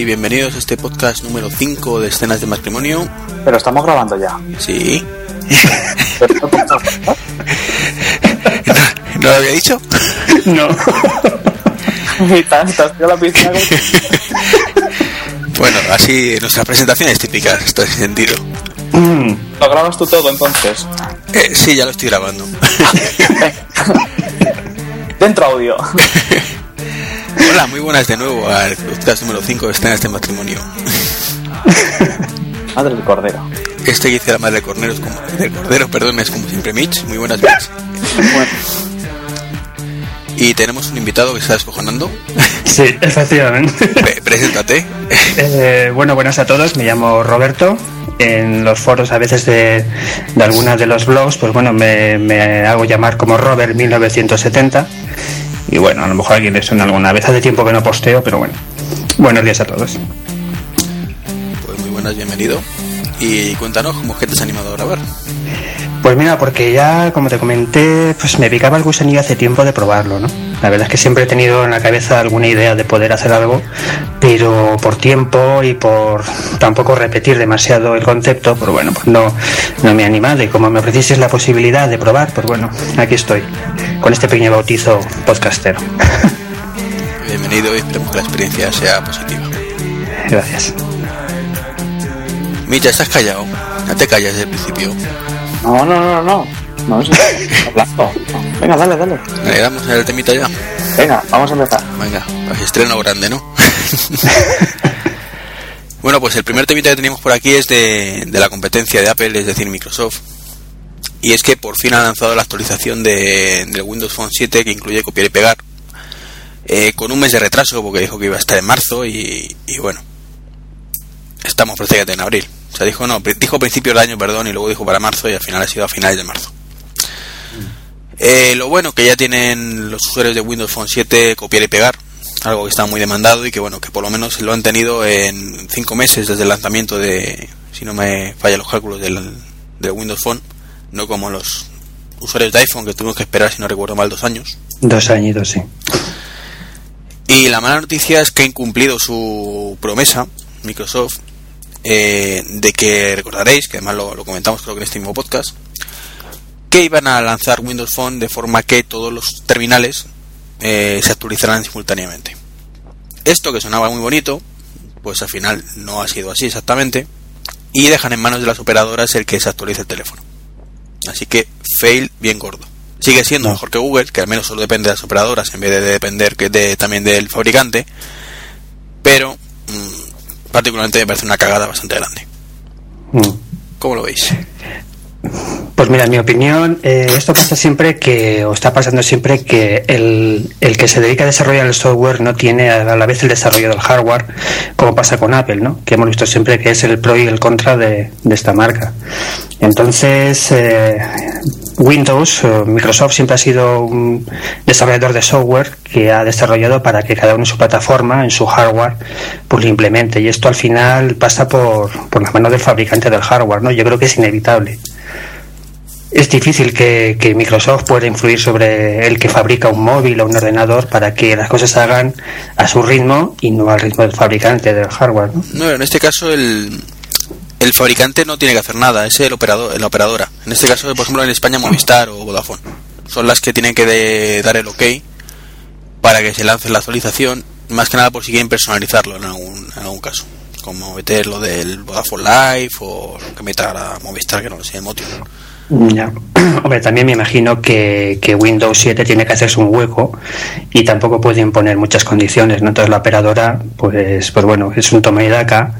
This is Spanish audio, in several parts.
Y bienvenidos a este podcast número 5 de escenas de matrimonio. Pero estamos grabando ya. Sí. ¿No lo había dicho? No. la piscina Bueno, así nuestras presentaciones típicas, esto es sentido. Mm, Lo grabas tú todo entonces. Eh, sí, ya lo estoy grabando. Dentro audio. Hola, muy buenas de nuevo al podcast número 5 de escenas de matrimonio. Madre del cordero. Este que dice la madre de Cordero, es como, de Cordero, perdón, es como siempre Mitch. Muy buenas Mitch. Bueno, Y tenemos un invitado que está descojonando. Sí, efectivamente. Pre- preséntate. Eh, bueno, buenas a todos. Me llamo Roberto. En los foros a veces de, de algunos de los blogs, pues bueno, me, me hago llamar como Robert 1970. Y bueno, a lo mejor a alguien le suena alguna vez. Hace tiempo que no posteo, pero bueno. Buenos días a todos. Pues muy buenas, bienvenido. Y cuéntanos cómo es que te has animado a grabar. Pues mira, porque ya, como te comenté, pues me picaba el gusanillo hace tiempo de probarlo, ¿no? La verdad es que siempre he tenido en la cabeza alguna idea de poder hacer algo, pero por tiempo y por tampoco repetir demasiado el concepto, pues bueno, pues no, no me he animado. Y como me ofrecieses la posibilidad de probar, pues bueno, aquí estoy, con este pequeño bautizo podcastero. Bienvenido y esperemos que la experiencia sea positiva. Gracias. Mitch, ya estás callado. Ya te callas desde el principio. no, no, no, no. Sí. Hablando. Venga, dale, dale. Le damos el temita ya. Venga, vamos a empezar. Venga, pues estreno grande, ¿no? bueno, pues el primer temita que tenemos por aquí es de, de la competencia de Apple, es decir, Microsoft. Y es que por fin ha lanzado la actualización de, del Windows Phone 7 que incluye copiar y pegar. eh, con un mes de retraso porque dijo que iba a estar en marzo y, y bueno. Estamos prácticamente en abril. O sea, dijo no, dijo principios del año, perdón, y luego dijo para marzo y al final ha sido a finales de marzo. Eh, lo bueno que ya tienen los usuarios de Windows Phone 7 copiar y pegar, algo que está muy demandado y que bueno, que por lo menos lo han tenido en 5 meses desde el lanzamiento de, si no me falla los cálculos del, del Windows Phone, no como los usuarios de iPhone que tuvimos que esperar, si no recuerdo mal, dos años. Dos añitos, sí. Y la mala noticia es que ha incumplido su promesa, Microsoft, eh, de que recordaréis, que además lo, lo comentamos creo que en este mismo podcast, que iban a lanzar Windows Phone de forma que todos los terminales eh, se actualizarán simultáneamente. Esto que sonaba muy bonito, pues al final no ha sido así exactamente, y dejan en manos de las operadoras el que se actualice el teléfono. Así que fail bien gordo. Sigue siendo No. mejor que Google, que al menos solo depende de las operadoras en vez de depender que de, también del fabricante, pero mm, particularmente me parece una cagada bastante grande. Mm. ¿Cómo lo veis? Pues mira, en mi opinión, eh, esto pasa siempre que, o está pasando siempre que el, el que se dedica a desarrollar el software no tiene a la vez el desarrollo del hardware, como pasa con Apple, ¿no? Que hemos visto siempre que es el pro y el contra de, de esta marca. Entonces, eh, Windows, o Microsoft siempre ha sido un desarrollador de software que ha desarrollado para que cada uno en su plataforma, en su hardware, pues lo implemente. Y esto al final pasa por, por las manos del fabricante del hardware, ¿no? Yo creo que es inevitable es difícil que, que Microsoft pueda influir sobre el que fabrica un móvil o un ordenador para que las cosas se hagan a su ritmo y no al ritmo del fabricante del hardware. ¿no? No, en este caso el, el fabricante no tiene que hacer nada, es el operador, la operadora. En este caso, por ejemplo, en España Movistar o Vodafone. Son las que tienen que de- dar el ok para que se lance la actualización, más que nada por si quieren personalizarlo en algún, en algún caso. Como meter lo del Vodafone Live o que meta la Movistar, que no lo sé, Motion. Ya. Hombre, también me imagino que, que, Windows 7 tiene que hacerse un hueco y tampoco puede imponer muchas condiciones, ¿no? Entonces la operadora, pues, pues bueno, es un toma y daca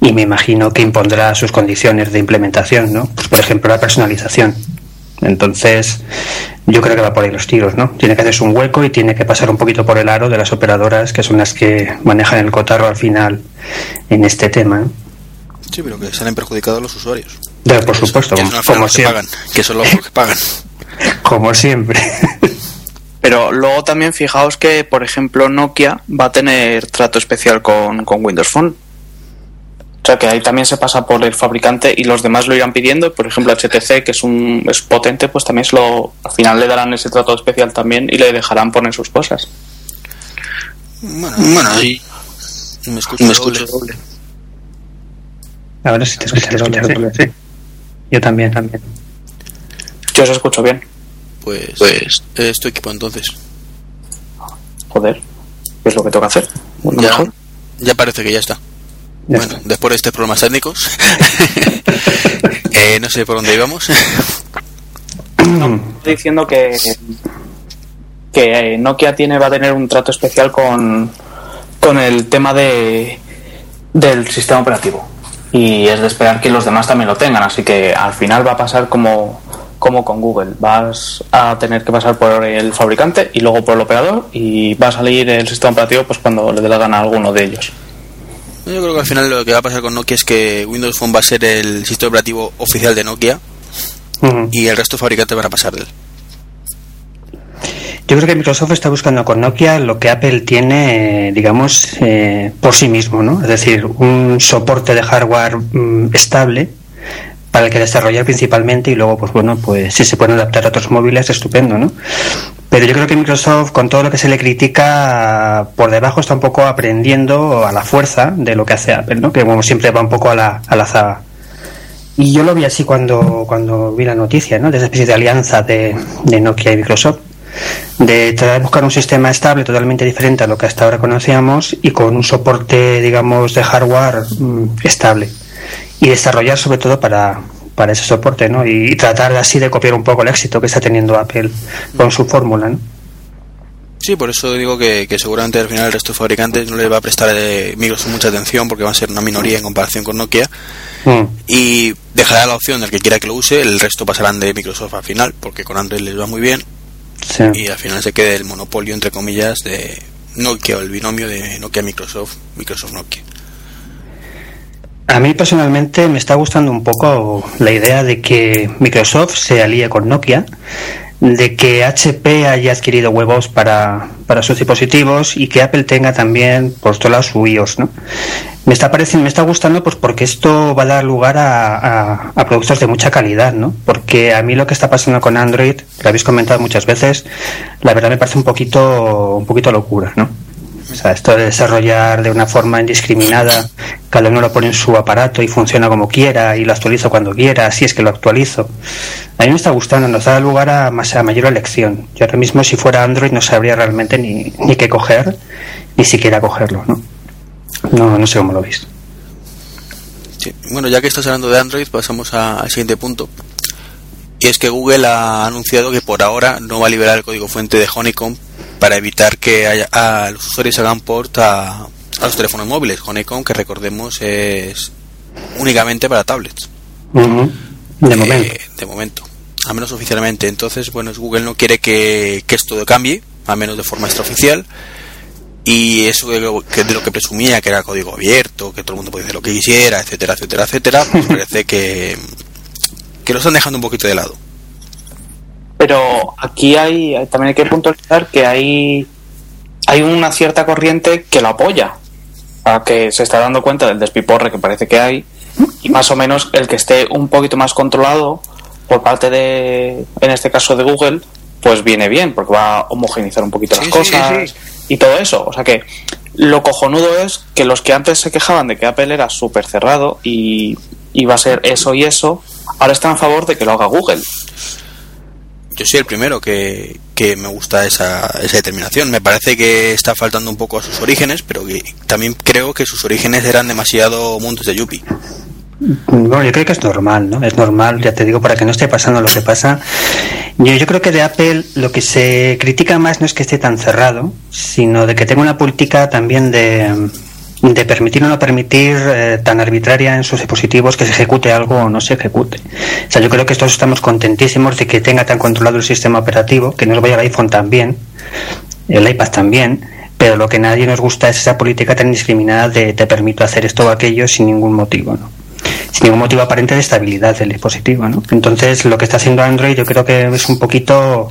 y me imagino que impondrá sus condiciones de implementación, ¿no? Pues por ejemplo la personalización. Entonces, yo creo que va por ahí los tiros, ¿no? Tiene que hacerse un hueco y tiene que pasar un poquito por el aro de las operadoras que son las que manejan el cotarro al final en este tema. Sí, pero que salen perjudicados los usuarios. Ya, por supuesto, como, como que siempre. pagan, que son los que pagan. como siempre. Pero luego también fijaos que, por ejemplo, Nokia va a tener trato especial con, con Windows Phone. O sea que ahí también se pasa por el fabricante y los demás lo irán pidiendo. Por ejemplo, HTC, que es un es potente, pues también se lo, al final le darán ese trato especial también y le dejarán poner sus cosas. Bueno, bueno ahí me escucho, me escucho doble. Ahora sí te escuchas doble, doble, sí. Yo también, también. Yo os escucho bien. Pues, pues es tu equipo entonces. Joder, ¿qué es lo que toca hacer? Ya, mejor? ya parece que ya está. Ya bueno, está. después de estos problemas técnicos, eh, no sé por dónde íbamos. no, estoy diciendo que que Nokia tiene va a tener un trato especial con, con el tema de del sistema operativo y es de esperar que los demás también lo tengan así que al final va a pasar como como con Google vas a tener que pasar por el fabricante y luego por el operador y va a salir el sistema operativo pues cuando le dé la gana a alguno de ellos yo creo que al final lo que va a pasar con Nokia es que Windows Phone va a ser el sistema operativo oficial de Nokia uh -huh. y el resto de fabricantes van a pasar de él. Yo creo que Microsoft está buscando con Nokia lo que Apple tiene, digamos, eh, por sí mismo, ¿no? Es decir, un soporte de hardware mm, estable para el que desarrollar principalmente y luego, pues bueno, pues si se pueden adaptar a otros móviles, estupendo, ¿no? Pero yo creo que Microsoft, con todo lo que se le critica, por debajo está un poco aprendiendo a la fuerza de lo que hace Apple, ¿no? Que como siempre va un poco a la, a la zaga. Y yo lo vi así cuando, cuando vi la noticia, ¿no? De esa especie de alianza de, de Nokia y Microsoft de tratar de buscar un sistema estable totalmente diferente a lo que hasta ahora conocíamos y con un soporte, digamos, de hardware mmm, estable y desarrollar sobre todo para, para ese soporte, ¿no? Y, y, tratar así de copiar un poco el éxito que está teniendo Apple con su fórmula, ¿no? Sí, por eso digo que, que, seguramente al final el resto de fabricantes no les va a prestar eh, Microsoft mucha atención porque va a ser una minoría en comparación con Nokia mm. y dejará la opción del que quiera que lo use, el resto pasarán de Microsoft al final porque con Android les va muy bien Sí. y al final se quede el monopolio entre comillas de Nokia o el binomio de Nokia Microsoft Microsoft Nokia a mí personalmente me está gustando un poco la idea de que Microsoft se alíe con Nokia de que HP haya adquirido huevos para, para sus dispositivos y que Apple tenga también por todos lados su iOS, ¿no? Me está pareciendo, me está gustando pues porque esto va a dar lugar a, a, a, productos de mucha calidad, ¿no? Porque a mí lo que está pasando con Android, lo habéis comentado muchas veces, la verdad me parece un poquito, un poquito locura, ¿no? O sea, esto de desarrollar de una forma indiscriminada, cada uno lo pone en su aparato y funciona como quiera y lo actualizo cuando quiera, si es que lo actualizo. A mí me está gustando, nos da lugar a, más, a mayor elección. Yo ahora mismo si fuera Android no sabría realmente ni, ni qué coger, ni siquiera cogerlo, ¿no? No, no sé cómo lo veis. Sí. Bueno, ya que estás hablando de Android, pasamos al siguiente punto. Y es que Google ha anunciado que por ahora no va a liberar el código fuente de Honeycomb para evitar que haya, a los usuarios hagan port a, a los teléfonos móviles. Honeycomb, que recordemos, es únicamente para tablets. Uh -huh. De eh, momento. De momento. A menos oficialmente. Entonces, bueno, Google no quiere que, que esto cambie, a menos de forma extraoficial. Y eso de lo, que, de lo que presumía que era código abierto, que todo el mundo podía hacer lo que quisiera, etcétera, etcétera, etcétera, pues parece que, que lo están dejando un poquito de lado. Pero aquí hay, también hay que puntualizar que hay, hay una cierta corriente que lo apoya, a que se está dando cuenta del despiporre que parece que hay, y más o menos el que esté un poquito más controlado por parte de, en este caso de Google, pues viene bien, porque va a homogeneizar un poquito Sí, las sí, cosas sí. y todo eso. O sea que lo cojonudo es que los que antes se quejaban de que Apple era súper cerrado y iba a ser eso y eso, ahora están a favor de que lo haga Google. Yo soy el primero que, que me gusta esa, esa determinación. Me parece que está faltando un poco a sus orígenes, pero que también creo que sus orígenes eran demasiado mundos de Yuppie. Bueno, yo creo que es normal, ¿no? Es normal, ya te digo, para que no esté pasando lo que pasa. Yo, yo creo que de Apple lo que se critica más no es que esté tan cerrado, sino de que tenga una política también de, de permitir o no permitir eh, tan arbitraria en sus dispositivos que se ejecute algo o no se ejecute. O sea, yo creo que todos estamos contentísimos de que tenga tan controlado el sistema operativo, que nos vaya el iPhone también, el iPad también, pero lo que nadie nos gusta es esa política tan discriminada de te permito hacer esto o aquello sin ningún motivo, ¿no? Sin ningún motivo aparente de estabilidad del dispositivo. ¿no? Entonces, lo que está haciendo Android yo creo que es un poquito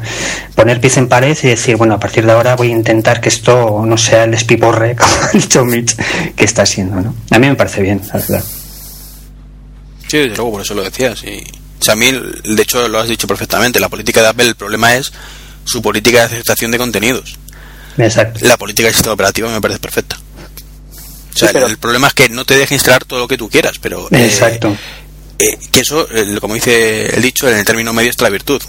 poner pies en pared y decir, bueno, a partir de ahora voy a intentar que esto no sea el espiporre, como ha dicho Mitch, que está siendo. ¿no? A mí me parece bien, la verdad. Sí, desde luego, por eso lo decías. Y, mí, de hecho, lo has dicho perfectamente. La política de Apple, el problema es su política de aceptación de contenidos. Exacto. La política del sistema operativo me parece perfecta. O sea, Sí, pero- el, problema es que no te deja instalar todo lo que tú quieras, pero... eh, Exacto. eh, que eso, eh, como dice el dicho, en el término medio está la virtud.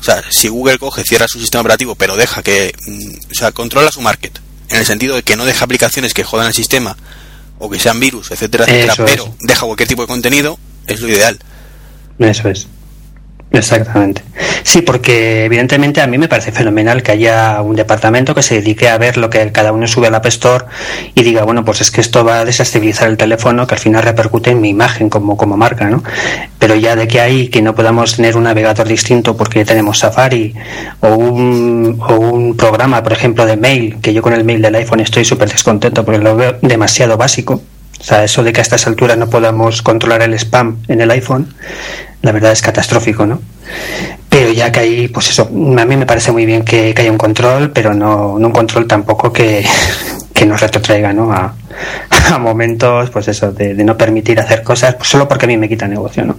O sea, si Google coge, cierra su sistema operativo, pero deja que... mm, o sea, controla su market. En el sentido de que no deja aplicaciones que jodan el sistema o que sean virus, etcétera, etcétera, Eso es. pero deja cualquier tipo de contenido, es lo ideal. Eso es. Exactamente. Sí, porque evidentemente a mí me parece fenomenal que haya un departamento que se dedique a ver lo que cada uno sube al App Store y diga, bueno, pues es que esto va a desestabilizar el teléfono, que al final repercute en mi imagen como, como marca, ¿no? Pero ya de que hay que no podamos tener un navegador distinto porque tenemos Safari o un, o un programa, por ejemplo, de mail, que yo con el mail del iPhone estoy súper descontento porque lo veo demasiado básico. O sea, eso de que a estas alturas no podamos controlar el spam en el iPhone, la verdad es catastrófico, ¿no? Pero ya que ahí, pues eso, a mí me parece muy bien que, que haya un control, pero no, no un control tampoco que, que nos retrotraiga, ¿no? A, a momentos, pues eso, de, de no permitir hacer cosas, pues solo porque a mí me quita negocio, ¿no?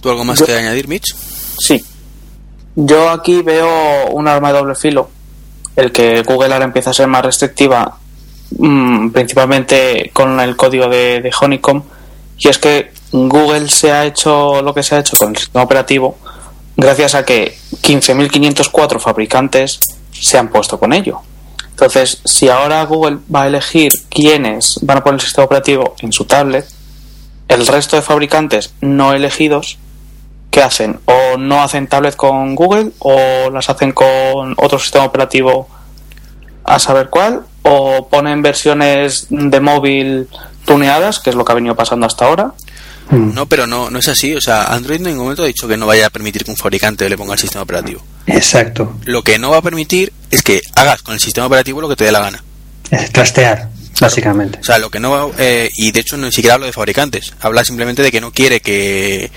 ¿Tú algo más Yo- que añadir, Mitch? Sí. Yo aquí veo un arma de doble filo. El que Google ahora empieza a ser más restrictiva, mm, principalmente con el código de, de Honeycomb. Y es que Google se ha hecho lo que se ha hecho con el sistema operativo gracias a que 15.504 fabricantes se han puesto con ello. Entonces, si ahora Google va a elegir quiénes van a poner el sistema operativo en su tablet, el resto de fabricantes no elegidos ¿qué hacen? O no hacen tablet con Google o las hacen con otro sistema operativo a saber cuál, o ponen versiones de móvil tuneadas, que es lo que ha venido pasando hasta ahora. Mm, No, pero no, no es así. O sea, Android en ningún momento ha dicho que no vaya a permitir que un fabricante le ponga el sistema operativo. Exacto. Lo que no va a permitir es que hagas con el sistema operativo lo que te dé la gana. Es trastear, básicamente. O sea, lo que no va, eh, y de hecho no ni siquiera hablo de fabricantes, habla simplemente de que no quiere que,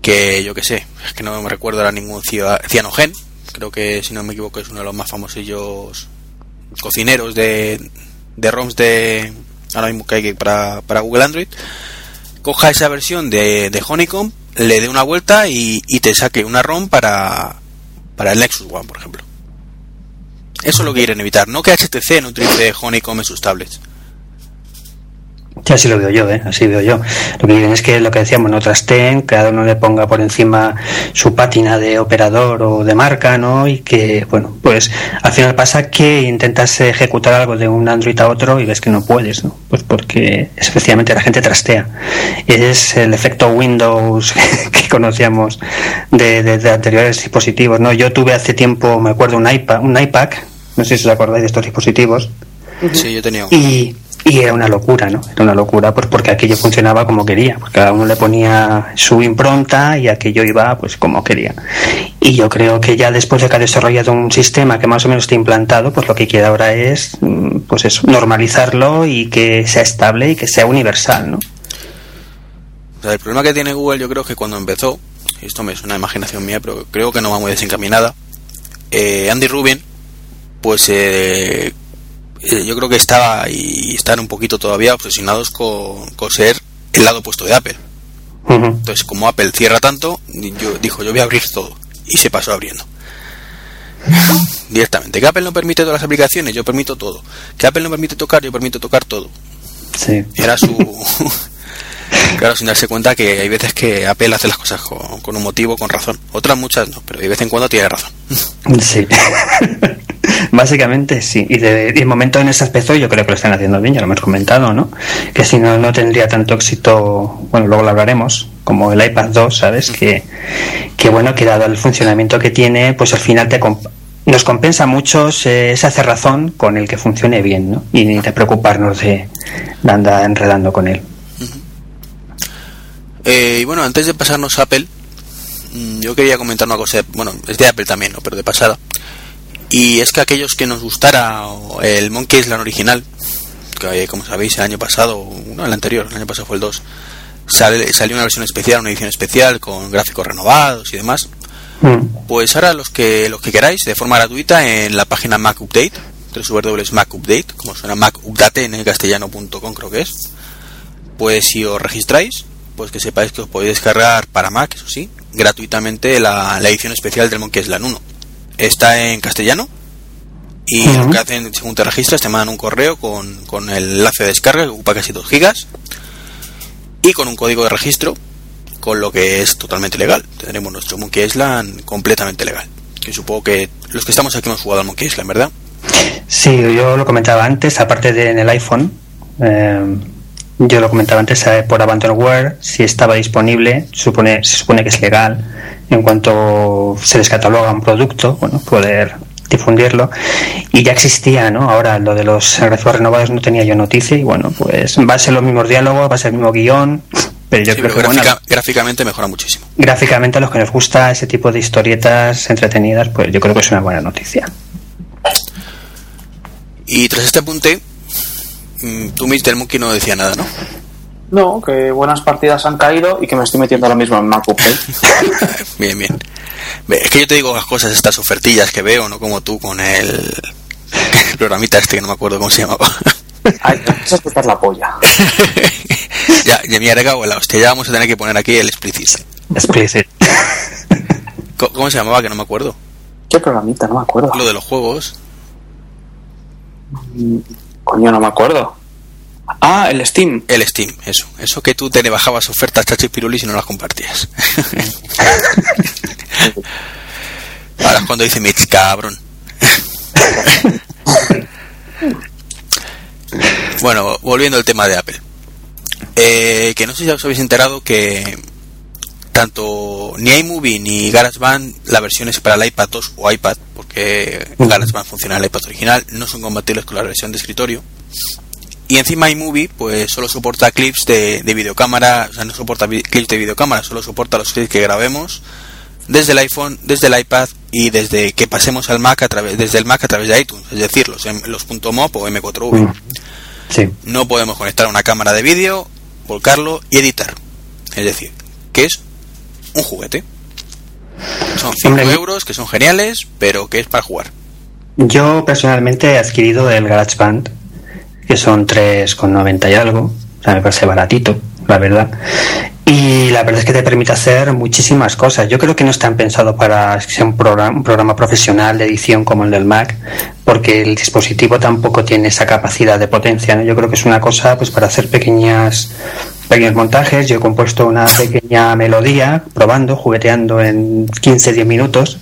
que yo qué sé, es que no me recuerdo ahora ningún cia- cianogen, creo que si no me equivoco es uno de los más famosillos cocineros de, de ROMs de ahora mismo que hay para, para Google Android, coja esa versión de, de Honeycomb, le dé una vuelta y, y te saque una ROM para, para el Nexus One, por ejemplo. Eso es lo que quieren evitar, no que HTC no utilice Honeycomb en sus tablets. Sí, así lo veo yo, ¿eh? así veo yo. Lo que quieren es que lo que decíamos, no trasteen, cada uno le ponga por encima su pátina de operador o de marca, ¿no? Y que, bueno, pues al final pasa que intentas ejecutar algo de un Android a otro y ves que no puedes, ¿no? Pues porque especialmente la gente trastea. Es el efecto Windows que conocíamos de, de- de anteriores dispositivos, ¿no? Yo tuve hace tiempo, me acuerdo, un iPad, un iPad, no sé si os acordáis de estos dispositivos, Sí, yo tenía uno. y, y era una locura, ¿no? Era una locura, pues porque aquello funcionaba como quería, porque cada uno le ponía su impronta y aquello iba pues como quería. Y yo creo que ya después de que ha desarrollado un sistema que más o menos esté implantado, pues lo que quiere ahora es, mm, pues eso, normalizarlo y que sea estable y que sea universal, ¿no? O sea, el problema que tiene Google yo creo que cuando empezó, esto me es una imaginación mía, pero creo que no va muy desencaminada, eh, Andy Rubin, pues eh, eh, yo creo que estaba y están un poquito todavía obsesionados con, con ser el lado opuesto de Apple. Entonces, como Apple cierra tanto, yo, dijo, yo voy a abrir todo. Y se pasó abriendo. Directamente. Que Apple no permite todas las aplicaciones, yo permito todo. Que Apple no permite tocar, yo permito tocar todo. Sí. Era su... claro, sin darse cuenta que hay veces que Apple hace las cosas con, un motivo, con razón. Otras muchas no, pero de vez en cuando tiene razón. Sí. Básicamente sí. Y de, de momento en ese aspecto yo creo que lo están haciendo bien, ya lo hemos comentado, ¿no? Que si no, no tendría tanto éxito, bueno, luego lo hablaremos, como el iPad 2, ¿sabes? Que, que bueno, que dado el funcionamiento que tiene, pues al final te comp- nos compensa mucho esa cerrazón con el que funcione bien, ¿no? Y ni de preocuparnos de andar enredando con él. Eh, y bueno, antes de pasarnos a Apple, mm, yo quería comentar una cosa, bueno, es de Apple también, ¿no? pero de pasada. Y es que aquellos que nos gustara el Monkey Island original, que eh, como sabéis el año pasado, no, el anterior, el año pasado fue el 2, sale, salió una versión especial, una edición especial con gráficos renovados y demás. Mm. Pues ahora los que los que queráis de forma gratuita en la página Mac Update, Mac Update, como suena Mac Update en castellano.com creo que es. Pues si os registráis, pues que sepáis que os podéis descargar para Mac, eso sí, gratuitamente la, la edición especial del Monkey Island 1. Está en castellano y lo que hacen según te registras te mandan un correo con, con el enlace de descarga que ocupa casi 2 gigas y con un código de registro con lo que es totalmente legal. Tendremos nuestro Monkey Island completamente legal. Que supongo que los que estamos aquí hemos jugado al Monkey Island, ¿verdad? Sí, yo lo comentaba antes, aparte de en el iPhone, eh, yo lo comentaba antes eh, por Abandonware, si estaba disponible, supone, se supone que es legal, en cuanto se descataloga un producto, bueno, poder difundirlo. Y ya existía, ¿no? Ahora lo de los gráficos renovados no tenía yo noticia y bueno, pues va a ser los mismos diálogos, va a ser el mismo guion, pero yo Sí, creo pero que bueno, gráficamente mejora muchísimo. gráficamente a los que nos gusta ese tipo de historietas entretenidas, pues yo creo que es una buena noticia. Y tras este apunte, tú, Mr. Monkey, no decía nada, ¿no? No, que buenas partidas han caído y que me estoy metiendo ahora mismo en Mac Update. bien, bien. Es que yo te digo las cosas, estas ofertillas que veo, no como tú con el, el programita este que no me acuerdo cómo se llamaba. Ay, vas a escuchar la polla. ya, ya me regado la hostia, ya vamos a tener que poner aquí el explicit. Explicit. ¿Cómo se llamaba? Que no me acuerdo. ¿Qué programita? No me acuerdo. Lo de los juegos. Coño, no me acuerdo. Ah, el Steam. El Steam, eso. Eso que tú te le bajabas ofertas chachipirulis y no las compartías. Ahora es cuando dice Mitch, cabrón. bueno, volviendo al tema de Apple. Eh, que no sé si os habéis enterado que tanto ni iMovie ni GarageBand, la versión es para el iPad 2 o iPad, porque GarageBand funciona en el iPad original, no son compatibles con la versión de escritorio. Y encima iMovie pues solo soporta clips de, de videocámara, o sea, no soporta clips de videocámara, solo soporta los clips que grabemos desde el iPhone, desde el iPad y desde que pasemos al Mac a través desde el Mac a través de iTunes, es decir, los, los .mop o M4V. Mm. Sí. No podemos conectar una cámara de vídeo, volcarlo y editar. Es decir, que es un juguete. Son 5 Hombre, euros que son geniales, pero que es para jugar. Yo personalmente he adquirido el GarageBand, que son 3,90 y algo. O sea, me parece baratito, la verdad. Y la verdad es que te permite hacer muchísimas cosas. Yo creo que no están pensados para que sea un programa, un programa profesional de edición como el del Mac, porque el dispositivo tampoco tiene esa capacidad de potencia. ¿no? Yo creo que es una cosa pues para hacer pequeñas pequeños montajes. Yo he compuesto una pequeña melodía, probando, jugueteando en 15-10 minutos,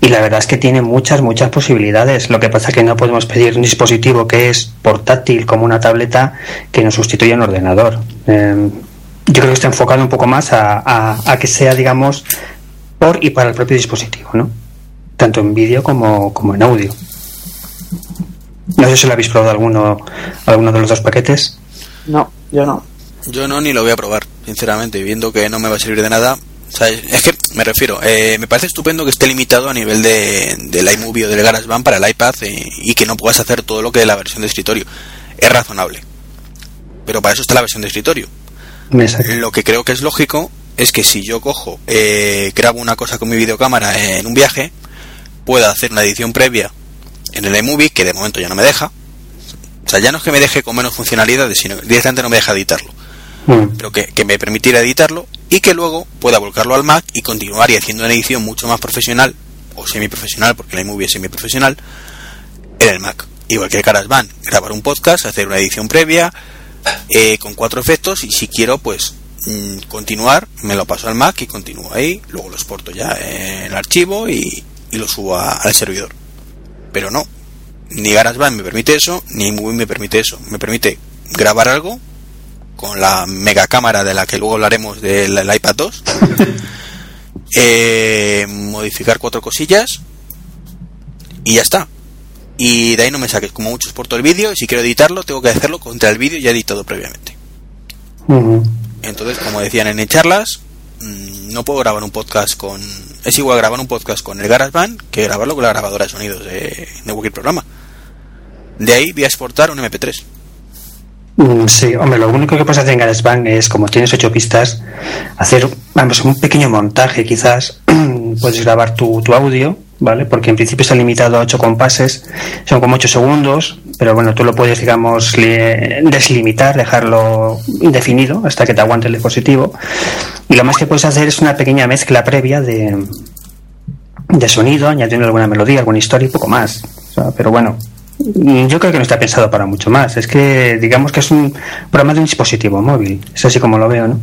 y la verdad es que tiene muchas, muchas posibilidades. Lo que pasa es que no podemos pedir un dispositivo que es portátil como una tableta que nos sustituya un ordenador. Eh, yo creo que está enfocado un poco más a que sea, digamos, por y para el propio dispositivo, ¿no? Tanto en vídeo como, como en audio. No sé si lo habéis probado alguno, alguno de los dos paquetes. No, yo no. Yo no ni lo voy a probar, sinceramente, viendo que no me va a servir de nada. Sea, es que me refiero, eh, me parece estupendo que esté limitado a nivel de, del iMovie o del GarageBand para el iPad eh, y que no puedas hacer todo lo que es la versión de escritorio. Es razonable. Pero para eso está la versión de escritorio. Exacto. Lo que creo que es lógico es que si yo cojo, eh, grabo una cosa con mi videocámara en un viaje, pueda hacer una edición previa en el iMovie, que de momento ya no me deja. O sea, ya no es que me deje con menos funcionalidades, sino que directamente no me deja editarlo Mm. pero que, me permitiera editarlo y que luego pueda volcarlo al Mac y continuar y haciendo una edición mucho más profesional o semi-profesional, porque la iMovie es semi-profesional, en el Mac. Igual que el GarageBand, grabar un podcast, hacer una edición previa eh, con cuatro efectos y si quiero, pues mm, continuar, me lo paso al Mac y continúo ahí, luego lo exporto ya en el archivo y, lo subo al servidor. Pero no, ni GarageBand me permite eso, ni Movie me permite eso. Me permite grabar algo con la mega cámara de la que luego hablaremos del del iPad 2, eh, modificar cuatro cosillas y ya está. Y de ahí no me saques como mucho exporto el vídeo y si quiero editarlo tengo que hacerlo contra el vídeo ya editado previamente. Entonces, como decían en charlas, mm, no puedo grabar un podcast con... Es igual grabar un podcast con el GarageBand que grabarlo con la grabadora de sonidos de, de cualquier programa. De ahí voy a exportar un MP3. Mm, Sí, hombre, lo único que puedes hacer en GarageBand es, como tienes ocho pistas, hacer, vamos, un pequeño montaje quizás. puedes grabar tu, tu audio, ¿vale? Porque en principio está limitado a ocho compases, son como ocho segundos, pero bueno, tú lo puedes, digamos, li- deslimitar, dejarlo indefinido hasta que te aguante el dispositivo. Y lo más que puedes hacer es una pequeña mezcla previa de, de sonido, añadiendo alguna melodía, alguna historia y poco más. O sea, pero bueno, yo creo que no está pensado para mucho más. Es que digamos que es un programa de un dispositivo móvil. Es así como lo veo, ¿no?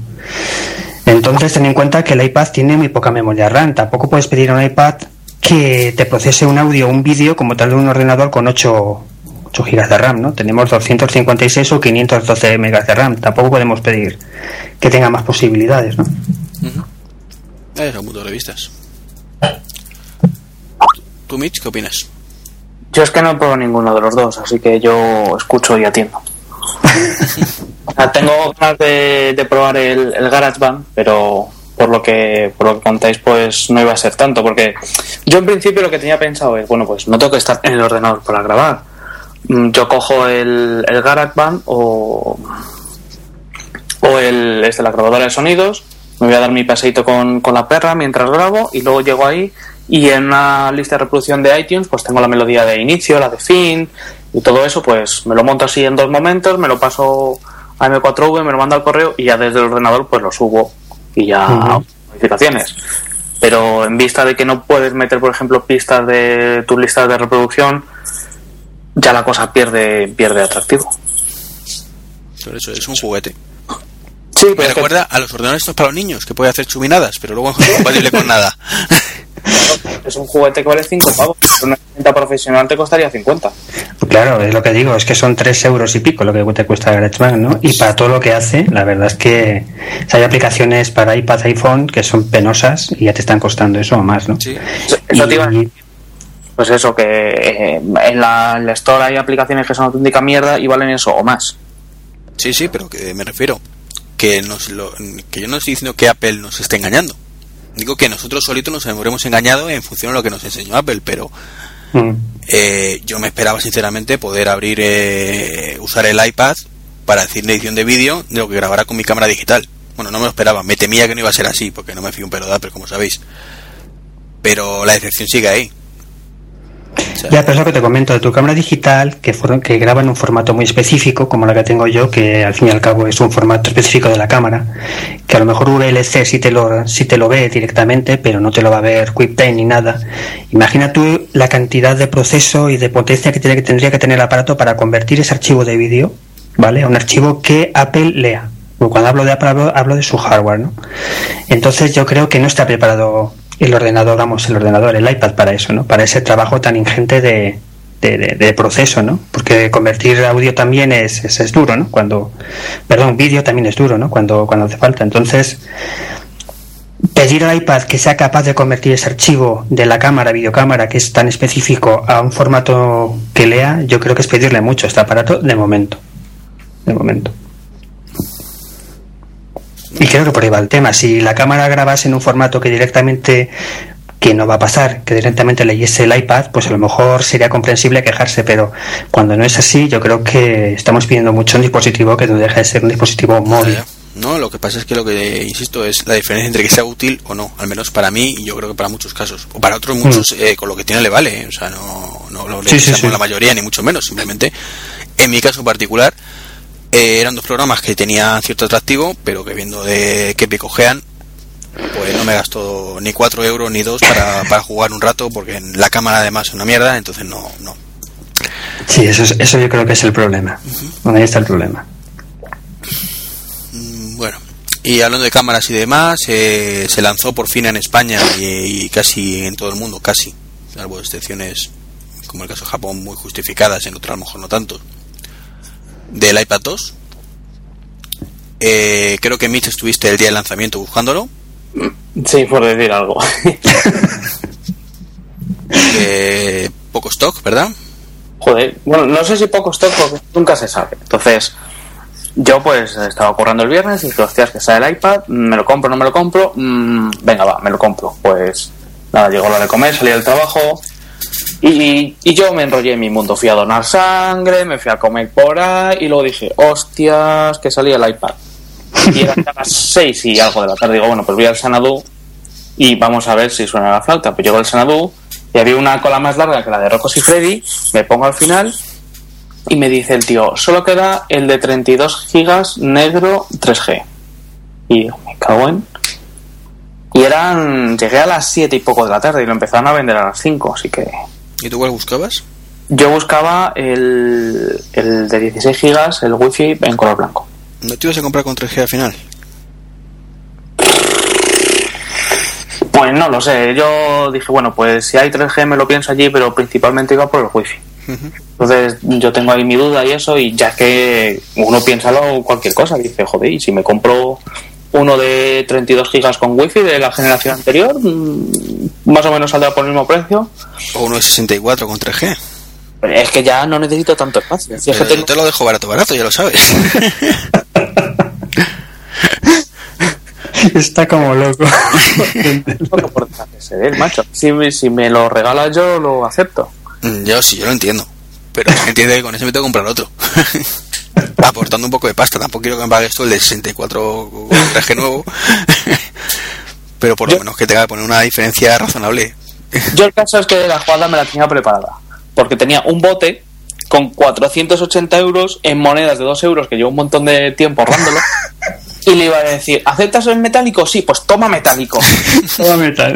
Entonces, ten en cuenta que el iPad tiene muy poca memoria RAM. Tampoco puedes pedir a un iPad que te procese un audio o un vídeo como tal de un ordenador con 8, 8 GB de RAM, ¿no? Tenemos 256 o 512 MB de RAM. Tampoco podemos pedir que tenga más posibilidades, ¿no? Es un punto de vistas. ¿Tú, Mitch, qué opinas? Yo es que no pruebo ninguno de los dos, así que yo escucho y atiendo. O sea, tengo ganas de, de probar el, el GarageBand, pero por lo que por lo que contáis, pues no iba a ser tanto, porque yo en principio lo que tenía pensado es, bueno, pues no tengo que estar en el ordenador para grabar. Mm, Yo cojo el, el GarageBand o, o el este, la grabadora de sonidos, me voy a dar mi paseito con, con la perra mientras grabo y luego llego ahí y en una lista de reproducción de iTunes pues tengo la melodía de inicio, la de fin y todo eso pues me lo monto así en dos momentos, me lo paso a M4V, me lo mando al correo y ya desde el ordenador pues lo subo y ya hago modificaciones. Pero en vista de que no puedes meter por ejemplo pistas de tus listas de reproducción, ya la cosa pierde, pierde atractivo. Por eso es un juguete. Sí, Me pero que- recuerda a los ordenadores estos para los niños, que puede hacer chuminadas, pero luego no es compatible con nada. Es un juguete que vale 5 pavos. Una herramienta profesional te costaría 50. Pues Claro, es lo que digo, es que son 3 euros y pico lo que te cuesta GarageBand, ¿no? Y para todo lo que hace, la verdad es que o sea, hay aplicaciones para iPad, iPhone que son penosas y ya te están costando eso o más, ¿no? Sí. Eso te iba Pues eso, que eh, en la, en la Store hay aplicaciones que son auténtica mierda y valen eso o más. Sí, sí, pero que me refiero que nos lo, que yo no estoy diciendo que Apple nos esté engañando. Digo que nosotros solitos nos habremos engañado en función de lo que nos enseñó Apple, pero Mm. eh, yo me esperaba sinceramente poder abrir, eh, usar el iPad para decir de edición de vídeo de lo que grabara con mi cámara digital. Bueno, no me lo esperaba, me temía que no iba a ser así, porque no me fío un pelo de Apple, como sabéis. Pero la decepción sigue ahí. Ya, pero lo que te comento, de tu cámara digital que, que graba en un formato muy específico, como la que tengo yo, que al fin y al cabo es un formato específico de la cámara, que a lo mejor VLC sí te lo, te lo ve directamente, pero no te lo va a ver QuickTime ni nada. Imagina tú la cantidad de proceso y de potencia que, tiene, que tendría que tener el aparato para convertir ese archivo de vídeo, ¿vale? A un archivo que Apple lea. Cuando hablo de Apple hablo, hablo de su hardware, ¿no? Entonces yo creo que no está preparado el ordenador, vamos, el ordenador, el iPad para eso, ¿no? Para ese trabajo tan ingente de, de, de- de proceso, ¿no? Porque convertir audio también es, es, es duro, ¿no? Cuando, perdón, vídeo también es duro, ¿no? Cuando, cuando hace falta. Entonces, pedir al iPad que sea capaz de convertir ese archivo de la cámara, videocámara, que es tan específico, a un formato que lea, yo creo que es pedirle mucho a este aparato de momento. De momento. Y creo que por ahí va el tema. Si la cámara grabase en un formato que directamente, que no va a pasar, que directamente leyese el iPad, pues a lo mejor sería comprensible quejarse, pero cuando no es así, yo creo que estamos pidiendo mucho un dispositivo que no deja de ser un dispositivo móvil. ya. No, lo que pasa es que lo que insisto es la diferencia entre que sea útil o no, al menos para mí y yo creo que para muchos casos. O para otros muchos, eh, con lo que tiene le vale, o sea, no, no lo Mm. Sí, sí, deseamos sí. la mayoría, ni mucho menos, simplemente. En mi caso particular, eh, eran dos programas que tenían cierto atractivo, pero que viendo de qué picojean, pues no me gasto ni 4 euros ni 2 para, para jugar un rato, porque en la cámara además es una mierda, entonces no, no. Sí, eso, es- eso yo creo que es el problema. Ahí está el problema. Mm, Bueno, y hablando de cámaras y demás, eh, se lanzó por fin en España y, y casi en todo el mundo, casi, salvo excepciones como el caso de Japón, muy justificadas, en otras a lo mejor no tanto, del iPad 2. Eh, creo que Mitch estuviste el día del lanzamiento buscándolo. Sí, por decir algo. Eh, poco stock, ¿verdad? Joder, bueno, no sé si poco stock porque nunca se sabe. Entonces, yo pues estaba currando el viernes y dije, hostias, que sale el iPad, me lo compro, no me lo compro, Mm, venga, va, me lo compro. Pues nada, llegó la de comer, salí del trabajo y, y yo me enrollé en mi mundo. Fui a donar sangre, me fui a comer por ahí y luego dije, hostias, que salía el iPad. Y eran ya las seis y algo de la tarde. Digo, bueno, pues voy al Sanadú y vamos a ver si suena la flauta. Pues llego al Sanadú y había una cola más larga que la de Rocos y Freddy. Me pongo al final y me dice el tío, solo queda el de 32 gigas negro 3G. Y digo, me cago en... Y eran... Llegué a las 7 y poco de la tarde y lo empezaron a vender a las 5, así que... ¿Y tú cuál buscabas? Yo buscaba el, el de 16 gigas, el wifi en color blanco. ¿No te ibas a comprar con 3G al final? Pues no lo sé, yo dije, bueno, pues si hay 3G me lo pienso allí, pero principalmente iba por el wifi. Ujú. Entonces yo tengo ahí mi duda y eso, y ya que uno piensa cualquier cosa, dice, joder, y si me compro uno de 32 gigas con wifi de la generación anterior, mm, más o menos saldrá por el mismo precio. O uno de 64 con 3G. Es que ya no necesito tanto espacio. Si es que Pero tengo- yo te lo dejo barato, barato, ya lo sabes. Está como loco. macho. Si, si me lo regalas yo lo acepto. Mm, yo sí, yo lo entiendo. Pero entiende que con ese me tengo que comprar otro. Aportando un poco de pasta. Tampoco quiero que me pagues tú el de 64 con 3G nuevo. Pero por lo Yo- menos que tenga que poner una diferencia razonable. Yo el caso es que la jugada me la tenía preparada. Porque tenía un bote con 480 euros en monedas de 2 euros que llevo un montón de tiempo ahorrándolo. y le iba a decir, ¿aceptas el metálico? Sí, pues toma metálico. Todo metal.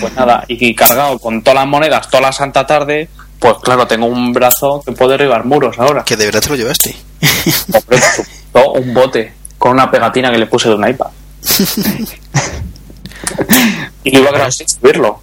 pues nada, y cargado con todas las monedas, toda la santa tarde, pues claro, tengo un brazo que puede derribar muros ahora. Que de verdad te lo llevaste. Hombre, por supuesto, un bote con una pegatina que le puse de un iPad. y iba a grabar sin subirlo.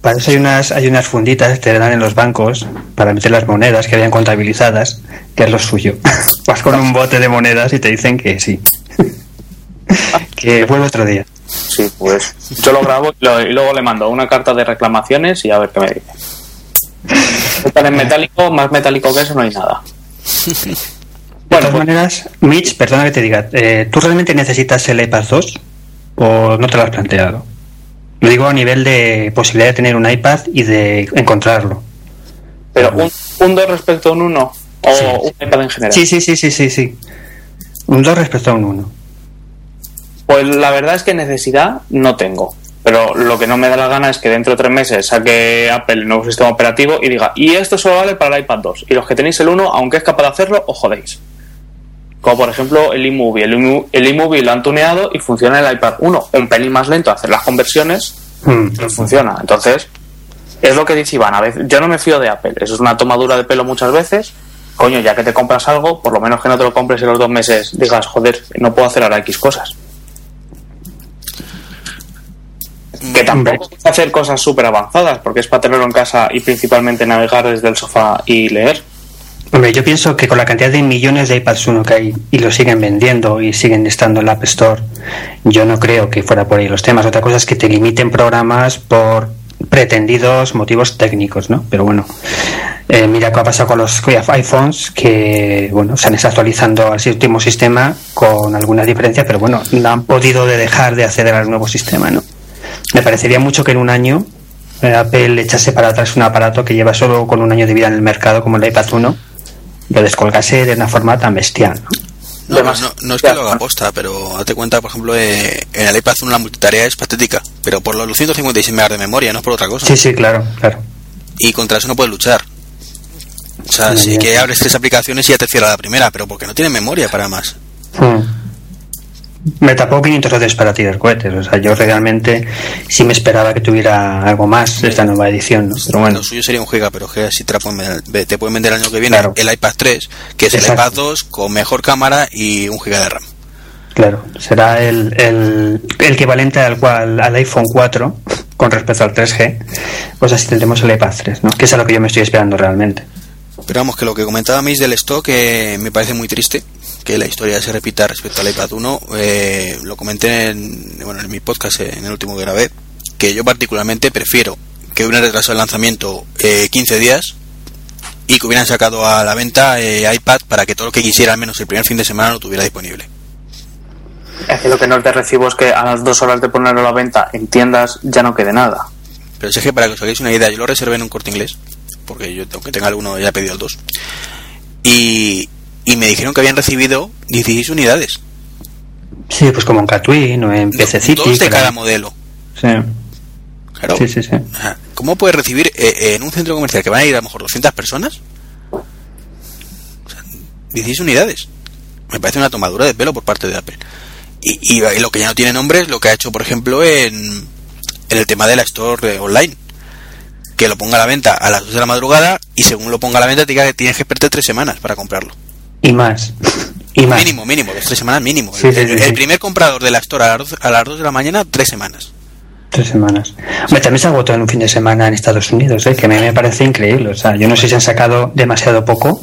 Para eso hay unas, hay unas funditas que te dan en los bancos para meter las monedas que habían contabilizadas, que es lo suyo. Vas con un bote de monedas y te dicen que sí. que vuelve otro día. Sí, pues yo lo grabo y, lo- y luego le mando una carta de reclamaciones y a ver qué me dice. Están en metálico, más metálico que eso no hay nada. De todas pues, maneras, Mitch, perdona que te diga, eh, ¿tú realmente necesitas el iPad 2 o no te lo has planteado? Lo digo a nivel de posibilidad de tener un iPad y de encontrarlo. pero un, un 2 respecto a un 1 o Sí. un iPad en general. Sí, sí, sí, sí, sí, sí. Un 2 respecto a un 1. Pues la verdad es que necesidad no tengo. Pero lo que no me da la gana es que dentro de tres meses saque Apple el nuevo sistema operativo y diga, y esto solo vale para el iPad 2. Y los que tenéis el 1, aunque es capaz de hacerlo, os jodéis. Como por ejemplo el iMovie. El iMo- el iMovie lo han tuneado y funciona el iPad 1. Un pelín más lento hacer las conversiones, Mm. pero funciona. Entonces, es lo que dice Iván. A veces, yo no me fío de Apple. Eso es una tomadura de pelo muchas veces. Coño, ya que te compras algo, por lo menos que no te lo compres en los dos meses. Digas, joder, no puedo hacer ahora X cosas. Que tampoco es hacer cosas súper avanzadas, porque es para tenerlo en casa y principalmente navegar desde el sofá y leer. Hombre, yo pienso que con la cantidad de millones de iPads 1 que hay y lo siguen vendiendo y siguen estando en la App Store, yo no creo que fuera por ahí los temas. Otra cosa es que te limiten programas por pretendidos motivos técnicos, ¿no? Pero bueno, eh, mira qué ha pasado con los iPhones que, bueno, se han estado actualizando al último sistema con algunas diferencias, pero bueno, no han podido de dejar de acceder al nuevo sistema, ¿no? Me parecería mucho que en un año eh, Apple echase para atrás un aparato que lleva solo con un año de vida en el mercado como el iPad 1 lo descolgase de una forma tan bestial. ¿no? No, Además, no, no es que lo haga aposta, pero date cuenta, por ejemplo, eh, en el iPad 1 la multitarea es patética, pero por los 156 megas de memoria, no es por otra cosa. Sí, sí, claro, claro. Y contra eso no puedes luchar. O sea, sí que abres tres aplicaciones y ya te cierra la primera, pero porque no tiene memoria para más. Hmm. Me tapó 500 veces para tirar cohetes. O sea, yo realmente sí me esperaba que tuviera algo más esta nueva edición. ¿no? Pero bueno, Lo suyo sería un giga, pero que así te, la pueden vender, te pueden vender el año que viene Claro. el iPad 3, que es Exacto. el iPad 2 con mejor cámara y un giga de RAM. claro, será el, el, el equivalente al cual al iPhone 4 con respecto al 3G, pues así tendremos el iPad 3, ¿no? Que es a lo que yo me estoy esperando realmente. Pero vamos, que lo que comentaba Miss del stock eh, me parece muy triste que la historia se repita respecto al iPad 1. Eh, lo comenté en, bueno, en mi podcast, eh, en el último que grabé, que yo particularmente prefiero que hubiera retrasado el lanzamiento eh, 15 días y que hubieran sacado a la venta eh, iPad para que todo lo que quisiera, al menos el primer fin de semana, lo tuviera disponible. Es que lo que no te recibo es que a las dos horas de ponerlo a la venta en tiendas ya no quede nada. Pero es que para que os hagáis una idea, yo lo reservé en un corte inglés, porque yo, aunque tenga alguno, ya he pedido el 2. Y, y me dijeron que habían recibido 16 unidades. Sí, pues como en Catwin o en PC City. Dos de cada modelo. Sí, Claro. sí, sí, sí. ¿Cómo puedes recibir eh, en un centro comercial que van a ir a lo mejor 200 personas? O sea, 16 unidades. Me parece una tomadura de pelo por parte de Apple. Y, y- y lo que ya no tiene nombre es lo que ha hecho, por ejemplo, en, en el tema de la Store eh, online. Que lo ponga a la venta a las 2 de la madrugada y según lo ponga a la venta te diga que tienes que esperarte tres semanas para comprarlo. Y más. Y más. Mínimo, mínimo, dos, tres semanas mínimo. Sí, el, sí, sí, el sí. primer comprador de la Store a las, 2, a las 2 de la mañana, tres semanas. Tres semanas. Hombre, también se agotó en un fin de semana en Estados Unidos, ¿eh? que a mí me parece increíble. O sea, yo no sé si han sacado demasiado poco,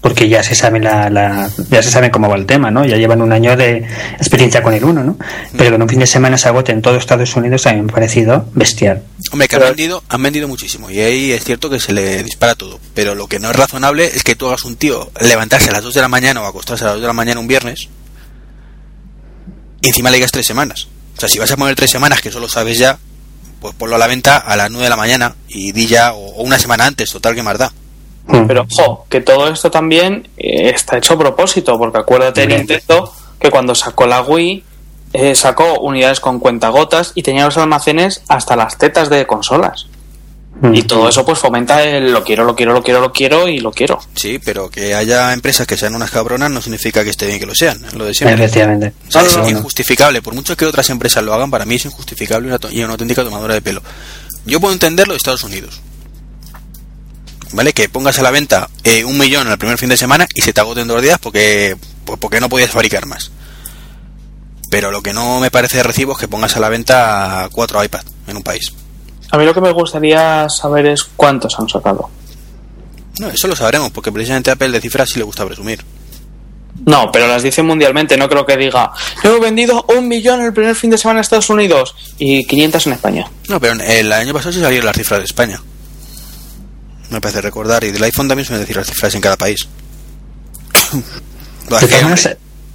porque ya se sabe la, la- ya se sabe cómo va el tema, ¿no? Ya llevan un año de experiencia con el uno, ¿no? Pero que en un fin de semana se agote en todo Estados Unidos a mí me ha parecido bestial. Hombre, que han Pero- vendido, han vendido muchísimo y ahí es cierto que se le dispara todo. Pero lo que no es razonable es que tú hagas un tío levantarse a las 2 de la mañana o acostarse a las 2 de la mañana un viernes y encima le digas tres semanas. O sea, si vas a poner tres semanas, que eso lo sabes ya, pues ponlo a la venta a las 9 de la mañana y di ya, o, o una semana antes, total que más da. Mm. Pero, ojo, que todo esto también eh, está hecho a propósito, porque acuérdate de. Nintendo que cuando sacó la Wii eh, sacó unidades con cuentagotas y tenía los almacenes hasta las tetas de consolas. Mm. Y todo eso pues fomenta el lo quiero, lo quiero, lo quiero, lo quiero y lo quiero. Sí, pero que haya empresas que sean unas cabronas no significa que esté bien que lo sean, es lo de siempre. Efectivamente. O sea, No, es no, no. injustificable. Por mucho que otras empresas lo hagan, para mí es injustificable y una, y una auténtica tomadura de pelo. Yo puedo entenderlo de Estados Unidos. ¿Vale? Que pongas a la venta eh, un millón el primer fin de semana y se te agoten dos días porque, pues porque no podías fabricar más. Pero lo que no me parece de recibo es que pongas a la venta cuatro iPad en un país. A mí lo que me gustaría saber es cuántos han sacado. No, eso lo sabremos, porque precisamente a Apple de cifras sí le gusta presumir. No, pero las dice mundialmente, no creo que diga, yo he vendido un millón el primer fin de semana en Estados Unidos y 500 en España. No, pero el año pasado sí salieron las cifras de España. Me parece recordar. Y del iPhone también suelen decir las cifras en cada país.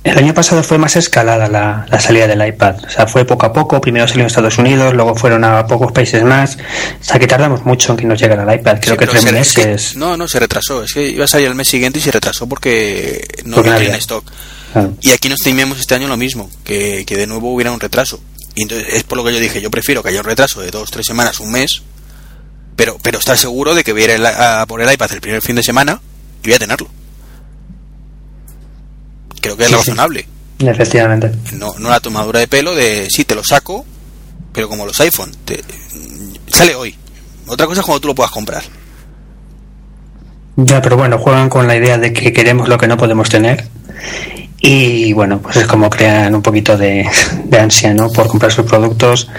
El año pasado fue más escalada la, la salida del iPad. O sea, fue poco a poco. Primero salió en Estados Unidos, luego fueron a pocos países más. O sea, que tardamos mucho en que nos llegara el iPad. Creo Sí, que tres se- es que- meses. no, no, se retrasó. Es que iba a salir el mes siguiente y se retrasó porque no Porque no en stock. Y aquí nos temíamos este año lo mismo, que, que de nuevo hubiera un retraso. Y entonces es por lo que yo dije, yo prefiero que haya un retraso de dos, tres semanas, un mes, pero, pero estar seguro de que voy a ir a por el iPad el primer fin de semana y voy a tenerlo. Creo que es Sí, lo sí. razonable. Efectivamente. No, no la tomadura de pelo de sí, te lo saco, pero como los iPhone, te- sale hoy. Otra cosa es cuando tú lo puedas comprar. Ya, pero bueno, juegan con la idea de que queremos lo que no podemos tener. Y bueno, pues es como crean un poquito de, ansia, ¿no? Por comprar sus productos.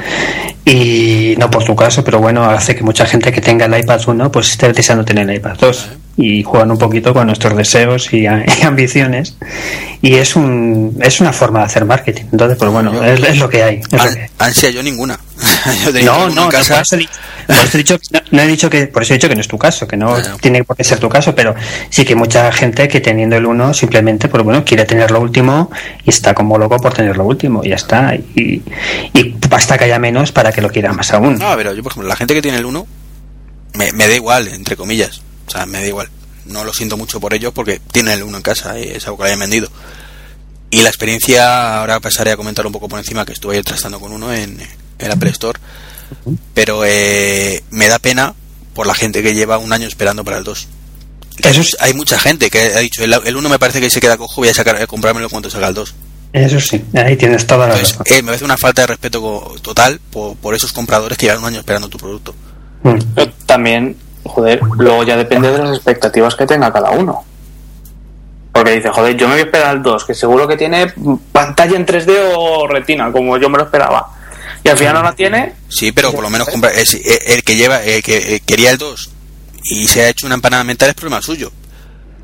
Y no por tu caso, pero bueno, hace que mucha gente que tenga el iPad 1 pues esté deseando tener el iPad 2. Y juegan un poquito con nuestros deseos y, a- y ambiciones. Y es un es una forma de hacer marketing. Entonces, pues bueno, Yo- es, es lo que hay. hay. ansia yo ninguna. yo No, uno no, casa. por eso he dicho, por eso he dicho que no, no he dicho que por eso he dicho que no es tu caso, que no Bueno. tiene por qué ser tu caso, pero sí que mucha gente que teniendo el uno simplemente, pues bueno, quiere tener lo último y está como loco por tener lo último y ya está. Y, y basta que haya menos para que lo quiera más aún. No, pero yo, por ejemplo, la gente que tiene el 1, me, me da igual, entre comillas. O sea, me da igual. No lo siento mucho por ellos porque tienen el 1 en casa y es algo que le hayan vendido. Y la experiencia, ahora pasaré a comentar un poco por encima, que estuve ahí tratando con uno en, en Apple Store. Pero eh, me da pena por la gente que lleva un año esperando para el 2. Eso es- Hay mucha gente que ha dicho, el, el 1 me parece que se queda cojo, voy a, sacar, a comprármelo cuando salga el 2. Eso sí, ahí tienes toda la Entonces, razón. eh, me parece una falta de respeto total por, por esos compradores que llevan un año esperando tu producto. Mm. Pero también, joder, luego ya depende de las expectativas que tenga cada uno. Porque dice, joder, yo me voy a esperar al 2, que seguro que tiene pantalla en 3D o retina, como yo me lo esperaba. y al final no la tiene. Sí, pero por lo menos compra, es, el que lleva, el que quería el 2 y se ha hecho una empanada mental es problema suyo.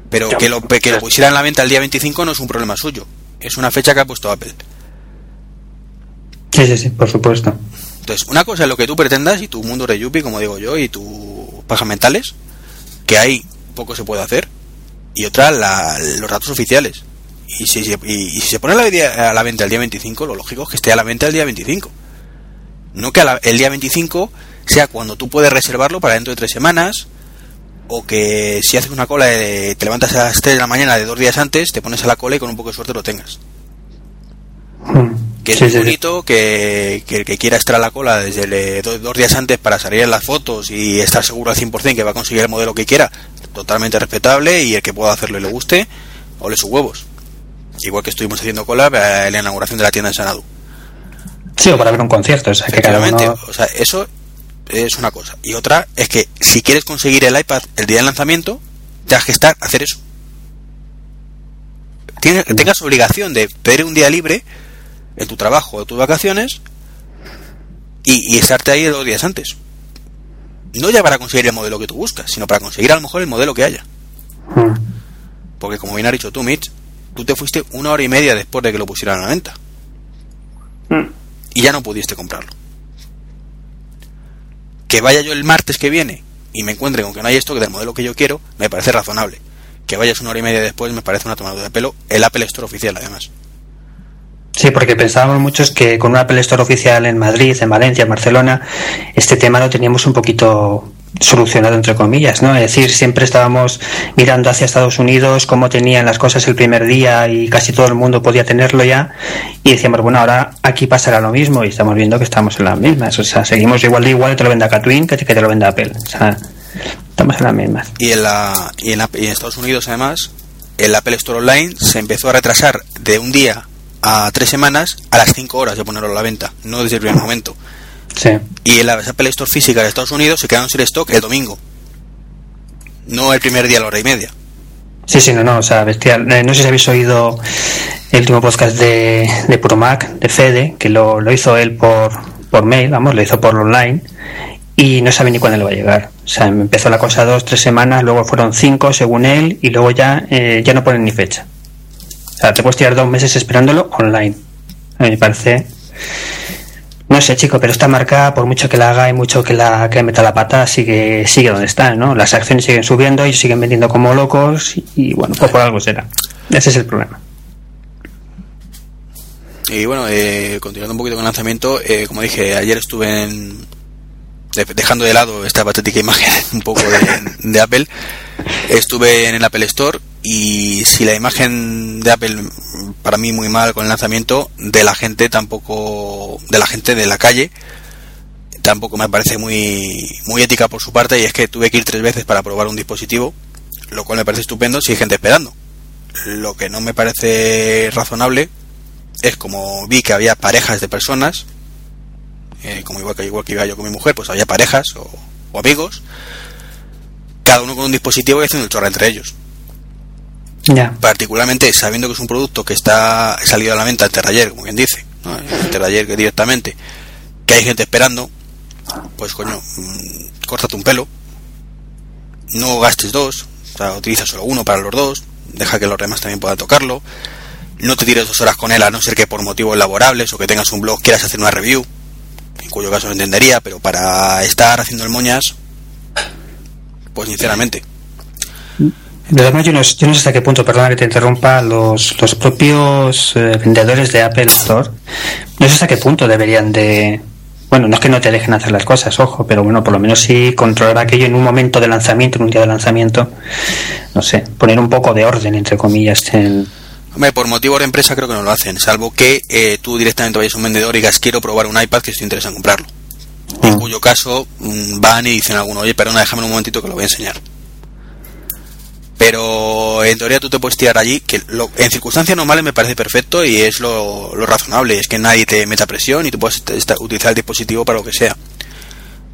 Pero que lo, que lo pusiera en la venta el día 25 no es un problema suyo. Es una fecha que ha puesto Apple. Sí, sí, sí, por supuesto. Entonces, una cosa es lo que tú pretendas y tu mundo de Yuppie, como digo yo, y tus pajas mentales, que ahí poco se puede hacer, y otra, la- los datos oficiales. Y si, se- y, si se pone a la, a la venta el día 25, lo lógico es que esté a la venta el día 25. No que a la- el día 25 sea cuando tú puedes reservarlo para dentro de tres semanas, o que si haces una cola, de- te levantas a las 3 de la mañana de dos días antes, te pones a la cola y con un poco de suerte lo tengas Mm. Que es muy sí. bonito que, que el que quiera estar a la cola desde el- do- dos días antes para salir en las fotos y estar seguro al 100% que va a conseguir el modelo que quiera, totalmente respetable y el que pueda hacerlo y le guste, ole sus huevos. Igual que estuvimos haciendo cola eh, en la inauguración de la tienda de Sanadu. Sí, o para ver un concierto, o sea, que cada uno... o sea, eso es una cosa. Y otra es que si quieres conseguir el iPad el día del lanzamiento, tengas que estar a hacer eso. Tienes, tengas obligación de pedir un día libre en tu trabajo o tus vacaciones y, y estarte ahí dos días antes. No ya para conseguir el modelo que tú buscas, sino para conseguir a lo mejor el modelo que haya. Mm. Porque como bien has dicho tú, Mitch, tú te fuiste una hora y media después de que lo pusieran a la venta Mm. y ya no pudiste comprarlo. Que vaya yo el martes que viene y me encuentre con que no hay stock del modelo que yo quiero, me parece razonable. Que vayas una hora y media después me parece una tomadura de pelo. El Apple Store oficial, además. Sí, porque pensábamos muchos que con un Apple Store oficial en Madrid, en Valencia, en Barcelona, este tema lo teníamos un poquito solucionado entre comillas, ¿no? Es decir, siempre estábamos mirando hacia Estados Unidos cómo tenían las cosas el primer día y casi todo el mundo podía tenerlo ya y decíamos, bueno, ahora aquí pasará lo mismo y estamos viendo que estamos en las mismas, o sea, seguimos igual de igual que te lo venda Catwin que te lo venda Apple, o sea, estamos en las mismas. Y en, la, y en, la- y en Estados Unidos, además, el Apple Store Online se empezó a retrasar de un día a tres semanas a las cinco horas de ponerlo a la venta, no desde el primer momento. Sí. Y en la Apple Store física de Estados Unidos se quedaron sin stock el domingo. No el primer día a la hora y media. Sí, sí, no, no, o sea, bestial. Eh, no sé si habéis oído el último podcast de, de Puro Mac, de Fede, que lo, lo hizo él por, por mail, vamos, lo hizo por online, y no sabe ni cuándo le va a llegar. O sea, empezó la cosa dos, tres semanas, luego fueron cinco, según él, y luego ya, eh, ya no ponen ni fecha. Sea, te puedes tirar dos meses esperándolo online. A mí me parece... No sé, chico, pero esta marca, por mucho que la haga y mucho que la que meta la pata, sigue, sigue donde está, ¿no? Las acciones siguen subiendo y siguen vendiendo como locos y, bueno, pues por algo será. Ese es el problema. Y bueno, eh, continuando un poquito con el lanzamiento, eh, como dije, ayer estuve en, de- dejando de lado esta patética imagen un poco de Apple, estuve en el Apple Store y si la imagen de Apple para mí muy mal con el lanzamiento, de la gente tampoco, de la gente de la calle, tampoco me parece muy, muy ética por su parte y es que tuve que ir tres veces para probar un dispositivo, lo cual me parece estupendo si hay gente esperando. Lo que no me parece razonable es como vi que había parejas de personas, eh, como igual que igual que iba yo con mi mujer, pues había parejas o, amigos, cada uno con un dispositivo y haciendo el chorra entre ellos. Particularmente sabiendo que es un producto que está salido a la venta ante ayer, como quien dice, ¿no? ante ayer que directamente, que hay gente esperando, pues coño, mm, córtate un pelo, no gastes dos, o sea, utiliza solo uno para los dos, deja que los demás también puedan tocarlo, no te tires dos horas con él a no ser que por motivos laborables o que tengas un blog quieras hacer una review, en cuyo caso lo entendería, pero para estar haciendo el moñas, pues sinceramente. De maneras, yo no, yo no sé hasta qué punto, perdona que te interrumpa, los, los propios eh, vendedores de Apple Store, no sé hasta qué punto deberían de... Bueno, no es que no te dejen hacer las cosas, ojo, pero bueno, por lo menos sí controlar aquello en un momento de lanzamiento, en un día de lanzamiento, no sé, poner un poco de orden, entre comillas, en... Hombre, por motivos de empresa creo que no lo hacen, salvo que eh, tú directamente vayas a un vendedor y digas quiero probar un iPad que estoy interesado en comprarlo. En Mm. cuyo caso mm, van y dicen a alguno, oye, perdona, déjame un momentito que lo voy a enseñar. Pero en teoría tú te puedes tirar allí, que lo- en circunstancias normales me parece perfecto y es lo, lo razonable, es que nadie te meta presión y tú puedes utilizar el dispositivo para lo que sea.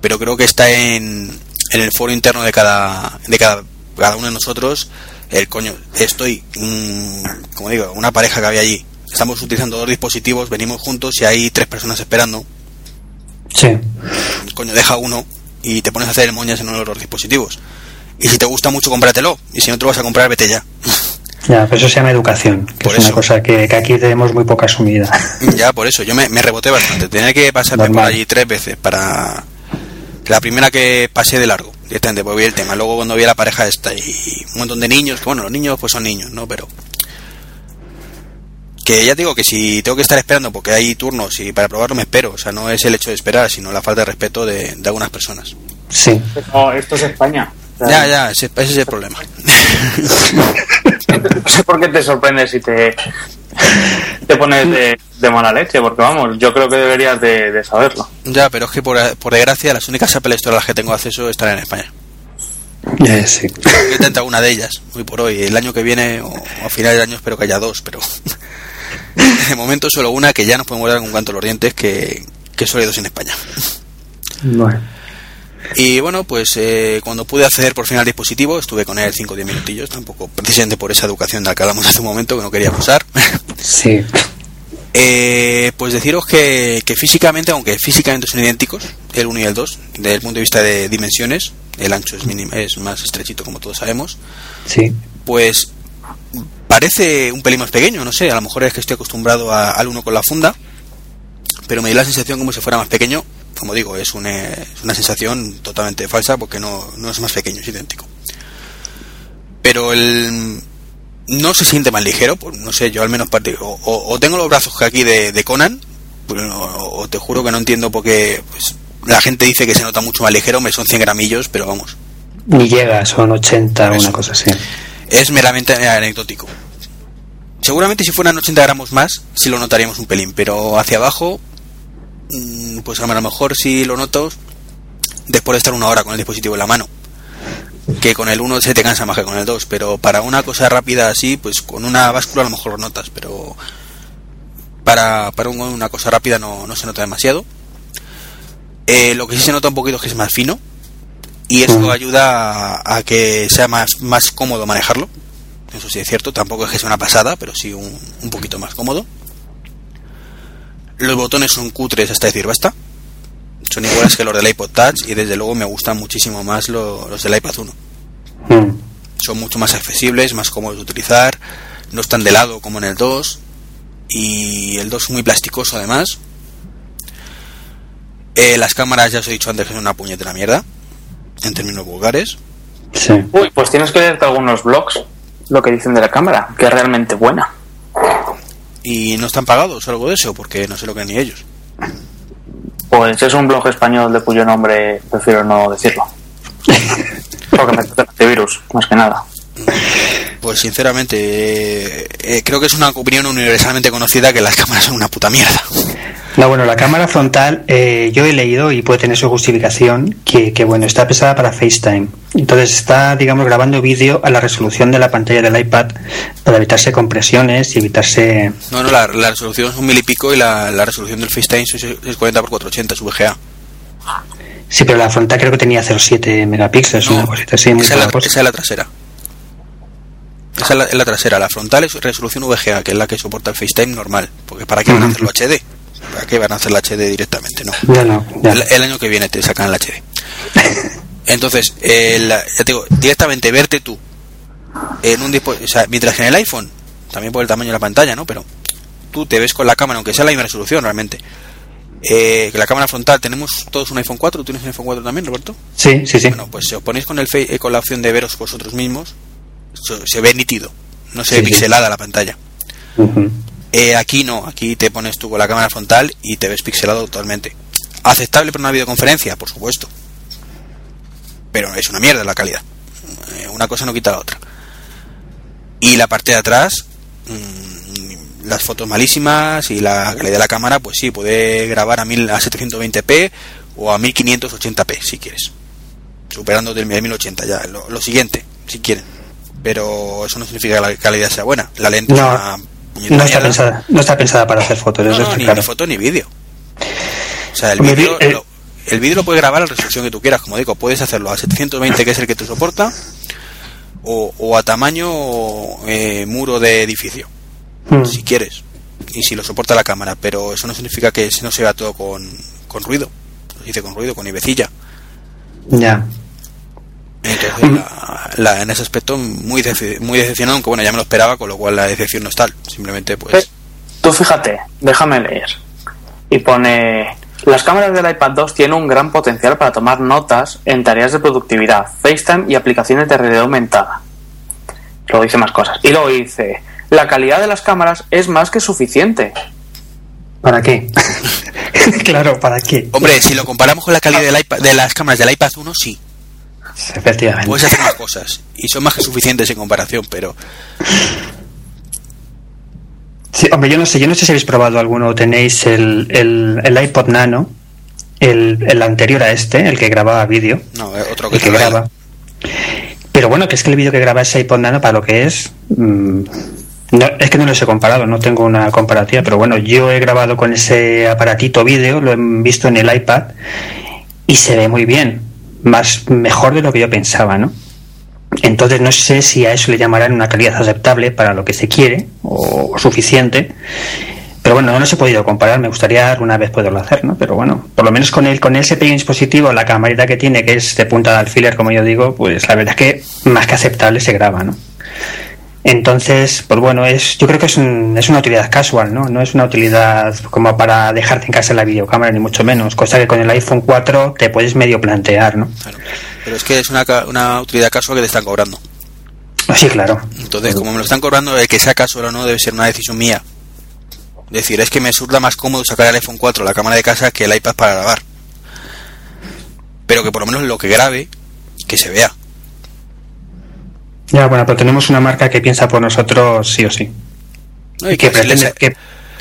Pero creo que está en, en el foro interno de cada, de cada, cada uno de nosotros el coño, estoy, mm, como digo, una pareja que había allí. Estamos utilizando dos dispositivos, venimos juntos y hay tres personas esperando. Sí. Coño, deja uno y te pones a hacer el moñas en uno de los dispositivos. Y si te gusta mucho, cómpratelo. Y si no te lo vas a comprar, vete ya. Ya, pero eso se llama educación, que Por es una cosa que, que aquí tenemos muy poca asumida. Ya, por eso, yo me, me reboté bastante. Tenía que pasarme por allí tres veces para... La primera que pasé de largo, directamente, porque vi el tema. Luego cuando vi a la pareja esta y un montón de niños, que bueno, los niños pues son niños, ¿no? Pero... Que ya digo que si tengo que estar esperando porque hay turnos y para probarlo me espero. O sea, no es el hecho de esperar, sino la falta de respeto de, de algunas personas. Sí. Esto es España. Ya, ya, ese, ese es el problema. No sé por qué te sorprende si te, te pones de, de mala leche, porque vamos, yo creo que deberías de, de saberlo. ya, pero es que por, por desgracia las únicas Apple Store a las que tengo acceso están en España. Eh, sí. He intentado una de ellas, hoy por hoy. El año que viene, o a final de año, espero que haya dos, pero de momento solo una que ya nos podemos dar con canto los dientes, que, que solo hay dos en España. Bueno. Y bueno, pues eh, cuando pude acceder por fin al dispositivo, estuve con él 5 o 10 minutillos, tampoco precisamente por esa educación de la que hablamos hace un momento, que no quería usar. Sí. Eh, pues deciros que, que físicamente, aunque físicamente son idénticos, el 1 y el 2, desde el punto de vista de dimensiones, el ancho es, minim- es más estrechito como todos sabemos, Sí. pues parece un pelín más pequeño, no sé, a lo mejor es que estoy acostumbrado a- al uno con la funda, pero me dio la sensación como si fuera más pequeño, como digo, es una, es una sensación totalmente falsa porque no, no es más pequeño, es idéntico. Pero el no se siente más ligero, pues no sé, yo al menos parte, o, o- o tengo los brazos que aquí de, de Conan, pues, o, o te juro que no entiendo por qué pues, la gente dice que se nota mucho más ligero, me son 100 gramillos, pero vamos, Ni llega, son 80, Eso. una cosa así. es meramente anecdótico. Seguramente si fueran 80 gramos más, sí lo notaríamos un pelín, pero hacia abajo, pues a lo mejor sí lo noto después de estar una hora con el dispositivo en la mano. Que con el 1 se te cansa más que con el 2, pero para una cosa rápida así, pues con una báscula a lo mejor lo notas, pero para, para un- una cosa rápida no, no se nota demasiado. Eh, lo que sí se nota un poquito es que es más fino y eso Ujú. ayuda a, a que sea más, más cómodo manejarlo. Eso sí es cierto, tampoco es que sea una pasada, pero sí un, un poquito más cómodo. Los botones son cutres hasta decir basta. Son iguales que los del iPod Touch y desde luego me gustan muchísimo más lo- los del iPad 1. Mm. Son mucho más accesibles, más cómodos de utilizar, no están de lado como en el 2 y el 2 es muy plasticoso además. Eh, las cámaras ya os he dicho antes que son una puñetera mierda, en términos vulgares. Sí. Uy, pues tienes que leerte algunos blogs, lo que dicen de la cámara, que es realmente buena. Y no están pagados o algo de eso, porque no sé lo que ni ellos. Pues es un blog español de cuyo nombre prefiero no decirlo. Porque me trata de antivirus, más que nada. Pues sinceramente, eh, eh, creo que es una opinión universalmente conocida que las cámaras son una puta mierda. No, bueno, la cámara frontal, eh, yo he leído y puede tener su justificación, que, que, bueno, está pesada para FaceTime. Entonces está, digamos, grabando vídeo a la resolución de la pantalla del iPad para evitarse compresiones y evitarse... No, no, la, la resolución es un mil y pico y la, la resolución del FaceTime es, es 40 x 480 es VGA. Sí, pero la frontal creo que tenía 0,7 megapíxeles, No, una cosita así, muy esa, es la, esa es la trasera. Esa es la, es la trasera. La frontal es resolución VGA, que es la que soporta el FaceTime normal. Porque ¿para qué van a hacerlo HD? ¿Para qué van a hacer la HD directamente? No. Ya no, ya. El, el año que viene te sacan el HD. Entonces, el- ya te digo, directamente verte tú en un dispositivo, o sea, mientras que en el iPhone, también por el tamaño de la pantalla, ¿no? Pero tú te ves con la cámara, aunque sea la misma resolución realmente. Eh, que la cámara frontal, tenemos todos un iPhone 4, ¿tú tienes un iPhone 4 también, Roberto? Sí, sí, sí. Bueno, pues si os ponéis con, el eh, con la opción de veros vosotros mismos, se, ve nítido, no se ve Sí, sí. pixelada la pantalla. Eh, aquí no, aquí te pones tú con la cámara frontal y te ves pixelado totalmente. ¿Aceptable para una videoconferencia? Por supuesto. Pero es una mierda la calidad. Eh, una cosa no quita la otra. Y la parte de atrás, mm, las fotos malísimas y la calidad de la cámara, pues sí, puede grabar a, 1000, a 720p o a 1580p si quieres. Superando del 1080 ya. Lo, lo siguiente, si quieren. Pero eso no significa que la calidad sea buena. La lente es No, una puñetera No está, pensada, no está pensada para hacer fotos, No, eso no, ni, claro. ni foto ni vídeo. O sea, el vídeo eh. lo, el vídeo lo puedes grabar a la resolución que tú quieras, como digo, puedes hacerlo a 720 que es el que te soporta o, o a tamaño eh, muro de edificio, Mm. si quieres, y si lo soporta la cámara, pero eso no significa que no se vea todo con, con ruido. dice con ruido, con ibecilla. Ya. Entonces, la, la- en ese aspecto, muy, dece- muy decepcionado, aunque bueno, ya me lo esperaba, con lo cual la decepción no es tal. Simplemente, pues. Tú fíjate, déjame leer. Y pone... Las cámaras del iPad 2 tienen un gran potencial para tomar notas en tareas de productividad, FaceTime y aplicaciones de realidad aumentada. Luego dice más cosas. Y luego dice... La calidad de las cámaras es más que suficiente. ¿Para qué? claro, ¿para qué? Hombre, si lo comparamos con la calidad del iPad- de las cámaras del iPad 1, sí. Efectivamente. Puedes hacer más cosas. Y son más que suficientes en comparación, pero. Sí, hombre, yo no sé, yo no sé si habéis probado alguno o tenéis el, el, el iPod Nano, el, el anterior a este, el que grababa vídeo, No, eh, otro que el graba. Pero bueno, que es que el vídeo que graba ese iPod Nano para lo que es, mm, no, es que no los he comparado, no tengo una comparativa, pero bueno, yo he grabado con ese aparatito vídeo, lo he visto en el iPad y se ve muy bien, más mejor de lo que yo pensaba, ¿no? Entonces no sé si a eso le llamarán una calidad aceptable para lo que se quiere o suficiente. Pero bueno, no los he podido comparar, me gustaría una vez poderlo hacer, ¿no? Pero bueno, por lo menos con el, con ese pequeño dispositivo, la camarita que tiene, que es de punta de alfiler, como yo digo, pues la verdad es que más que aceptable se graba, ¿no? Entonces, pues bueno, es, yo creo que es, un- es una utilidad casual, ¿no? No es una utilidad como para dejarte en casa la videocámara, ni mucho menos. Cosa que con el iPhone 4 te puedes medio plantear, ¿no? Claro. Pero es que es una, una utilidad casual que te están cobrando. Sí, claro. Entonces, como me lo están cobrando, el que sea casual o no debe ser una decisión mía. Es decir, es que me surda más cómodo sacar el iPhone 4 la cámara de casa que el iPad para grabar. Pero que por lo menos lo que grabe, que se vea. Ya, bueno, pero tenemos una marca que piensa por nosotros sí o sí. ¿no? Y que que...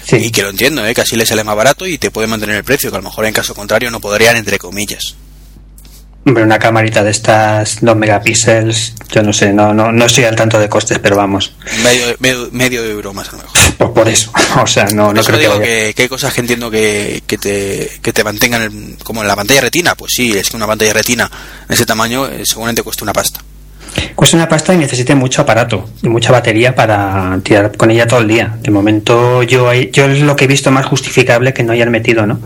Sí. y que lo entiendo, ¿eh? que así le sale más barato y te puede mantener el precio, que a lo mejor en caso contrario no podrían, entre comillas. Hombre, una camarita de estas 2 megapíxeles, yo no sé, no, no, no estoy al tanto de costes, pero vamos, Medio, medio, medio euro más a lo mejor. pues por eso, o sea, no, Por no eso creo que vaya. que, que hay cosas que entiendo que, que te, que te mantengan el- como en la pantalla retina. Pues sí, es que una pantalla retina en ese tamaño eh, seguramente cuesta una pasta. Cuesta una pasta y necesite mucho aparato y mucha batería para tirar con ella todo el día. De momento yo, yo es lo que he visto más justificable que no hayan metido, ¿no?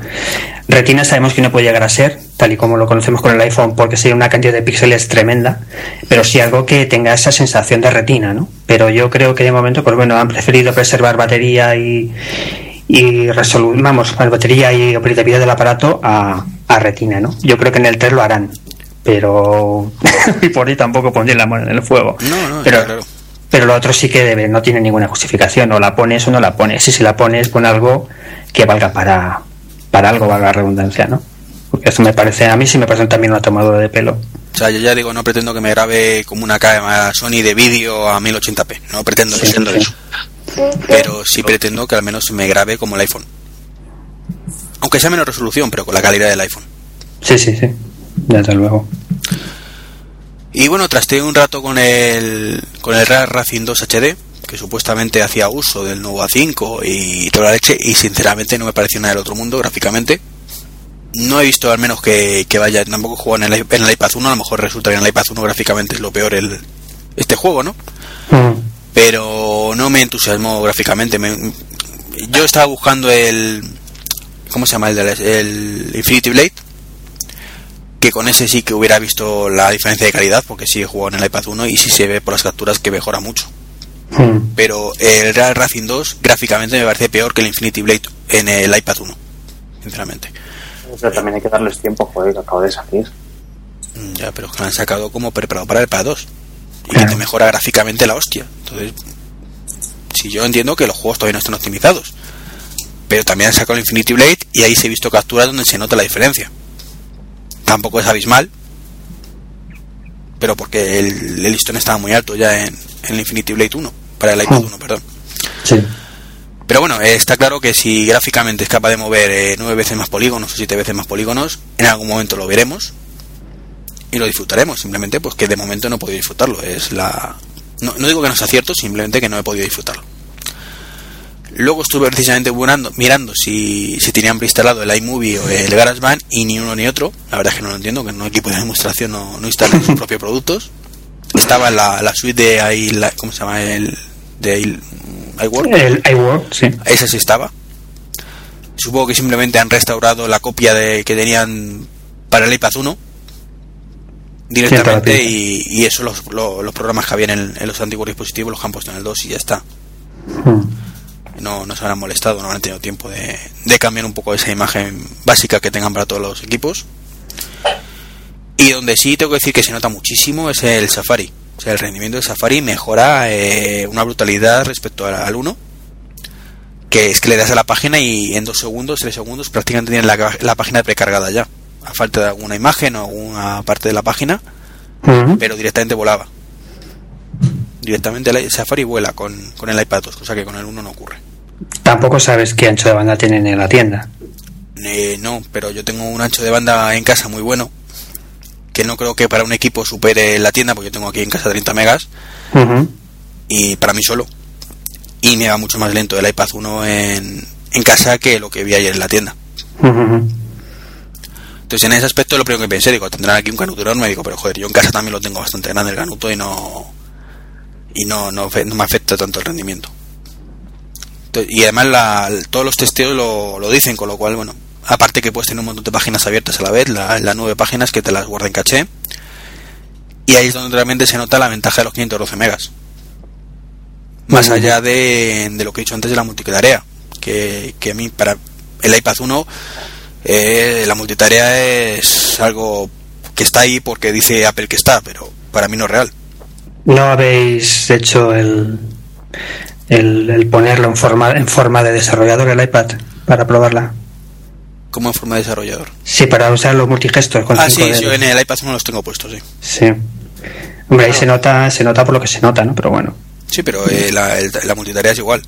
Retina sabemos que no puede llegar a ser, tal y como lo conocemos con el iPhone, porque sería una cantidad de píxeles tremenda, pero sí algo que tenga esa sensación de retina, ¿no? Pero yo creo que de momento, pues bueno, han preferido preservar batería y, y vamos, batería y operatividad del aparato a, a retina, ¿no? Yo creo que en el 3 lo harán, pero y por ahí tampoco pondré la mano en el fuego. No, no, pero, claro. pero lo otro sí que debe, no tiene ninguna justificación, o la pones o no la pones. Y si la pones, pon algo que valga para, para algo, valga la redundancia, ¿no? Porque eso me parece, a mí sí me parece también una tomadura de pelo. O sea, yo ya digo, no pretendo que me grabe como una cámara Sony de vídeo a 1080p. No pretendo Sí, eso. sí. Pero sí pretendo que al menos me grabe como el iPhone. Aunque sea menos resolución, pero con la calidad del iPhone. Sí, sí, sí, desde luego. Y bueno, trasteé un rato con el, con el Real Racing 2 HD, que supuestamente hacía uso del nuevo A5 y toda la leche, y sinceramente no me pareció nada del otro mundo gráficamente. No he visto al menos que, que vaya, tampoco juego en el, en el iPad 1, a lo mejor resulta que en el iPad 1 gráficamente es lo peor el, este juego, ¿no? Mm. Pero no me entusiasmó gráficamente. me- yo estaba buscando el... ¿Cómo se llama? El, el Infinity Blade que con ese sí que hubiera visto la diferencia de calidad, porque sí he jugado en el iPad 1 y sí se ve por las capturas que mejora mucho. Mm. Pero el Real Racing 2 gráficamente me parece peor que el Infinity Blade en el iPad 1, sinceramente. Pero también hay que darles tiempo, joder, que acabo de salir. Mm, Ya, pero es que lo han sacado como preparado para el iPad 2 y que Claro. te mejora gráficamente la hostia. Entonces, si yo entiendo que los juegos todavía no están optimizados, pero también han sacado el Infinity Blade y ahí se he visto capturas donde se nota la diferencia. Tampoco es abismal, pero porque el, el listón estaba muy alto ya en, en el Infinity Blade 1, para el iPad Oh. 1, perdón. Sí. Pero bueno, está claro que si gráficamente es capaz de mover eh, nueve veces más polígonos o siete veces más polígonos, en algún momento lo veremos y lo disfrutaremos. Simplemente, pues que de momento no he podido disfrutarlo. Es la. No, no digo que no sea cierto, simplemente que no he podido disfrutarlo. Luego estuve precisamente mirando, mirando si, si tenían preinstalado el iMovie o el GarageBand y ni uno ni otro. La verdad es que no lo entiendo, que no equipo de demostración no, no instalan sus propios productos. Estaba en la, la suite de i, la- ¿cómo se llama? El, de i- iWork. El iWork, sí. Esa sí estaba. supongo que simplemente han restaurado la copia de que tenían para el iPad 1 directamente y, y, eso los, los, los, programas que habían en, en, los antiguos dispositivos los han puesto en el 2 y ya está. Hmm. No, no se habrán molestado, no han tenido tiempo de, de cambiar un poco esa imagen básica que tengan para todos los equipos. Y donde sí tengo que decir que se nota muchísimo es el Safari. O sea, el rendimiento del Safari mejora eh, una brutalidad respecto al, al 1 que es que le das a la página y en dos segundos, tres segundos prácticamente tienes la, la página precargada ya. A falta de alguna imagen o alguna parte de la página, uh -huh. pero directamente volaba. Directamente el Safari vuela con, con el iPad 2, cosa que con el 1 no ocurre. Tampoco sabes qué ancho de banda tienen en la tienda. Eh, no, pero yo tengo un ancho de banda en casa muy bueno, que no creo que para un equipo supere la tienda, porque yo tengo aquí en casa 30 megas, uh -huh. y para mí solo y me va mucho más lento el iPad 1 en, en casa que lo que vi ayer en la tienda. Uh -huh. Entonces en ese aspecto lo primero que pensé, digo, tendrán aquí un canuto enorme, digo, pero joder, yo en casa también lo tengo bastante grande el canuto y no y no, no, no me afecta tanto el rendimiento. Y además la, todos los testeos lo, lo, dicen, con lo cual, bueno, aparte que puedes tener un montón de páginas abiertas a la vez, las la nueve páginas que te las guarda en caché, y ahí es donde realmente se nota la ventaja de los 512 megas más uh -huh. allá de, de, lo que he dicho antes de la multitarea que, que a mí para el iPad 1 eh, la multitarea es algo que está ahí porque dice Apple que está pero para mí no es real no habéis hecho el el, el ponerlo en forma en forma de desarrollador el iPad para probarla. Como en forma de desarrollador sí para usar los multigestos con ah sí, sí, en el iPad 1 los tengo puestos sí. Sí. Hombre ahí se nota se nota por lo que se nota no pero bueno. Sí, pero eh, la, el, la, multitarea es igual.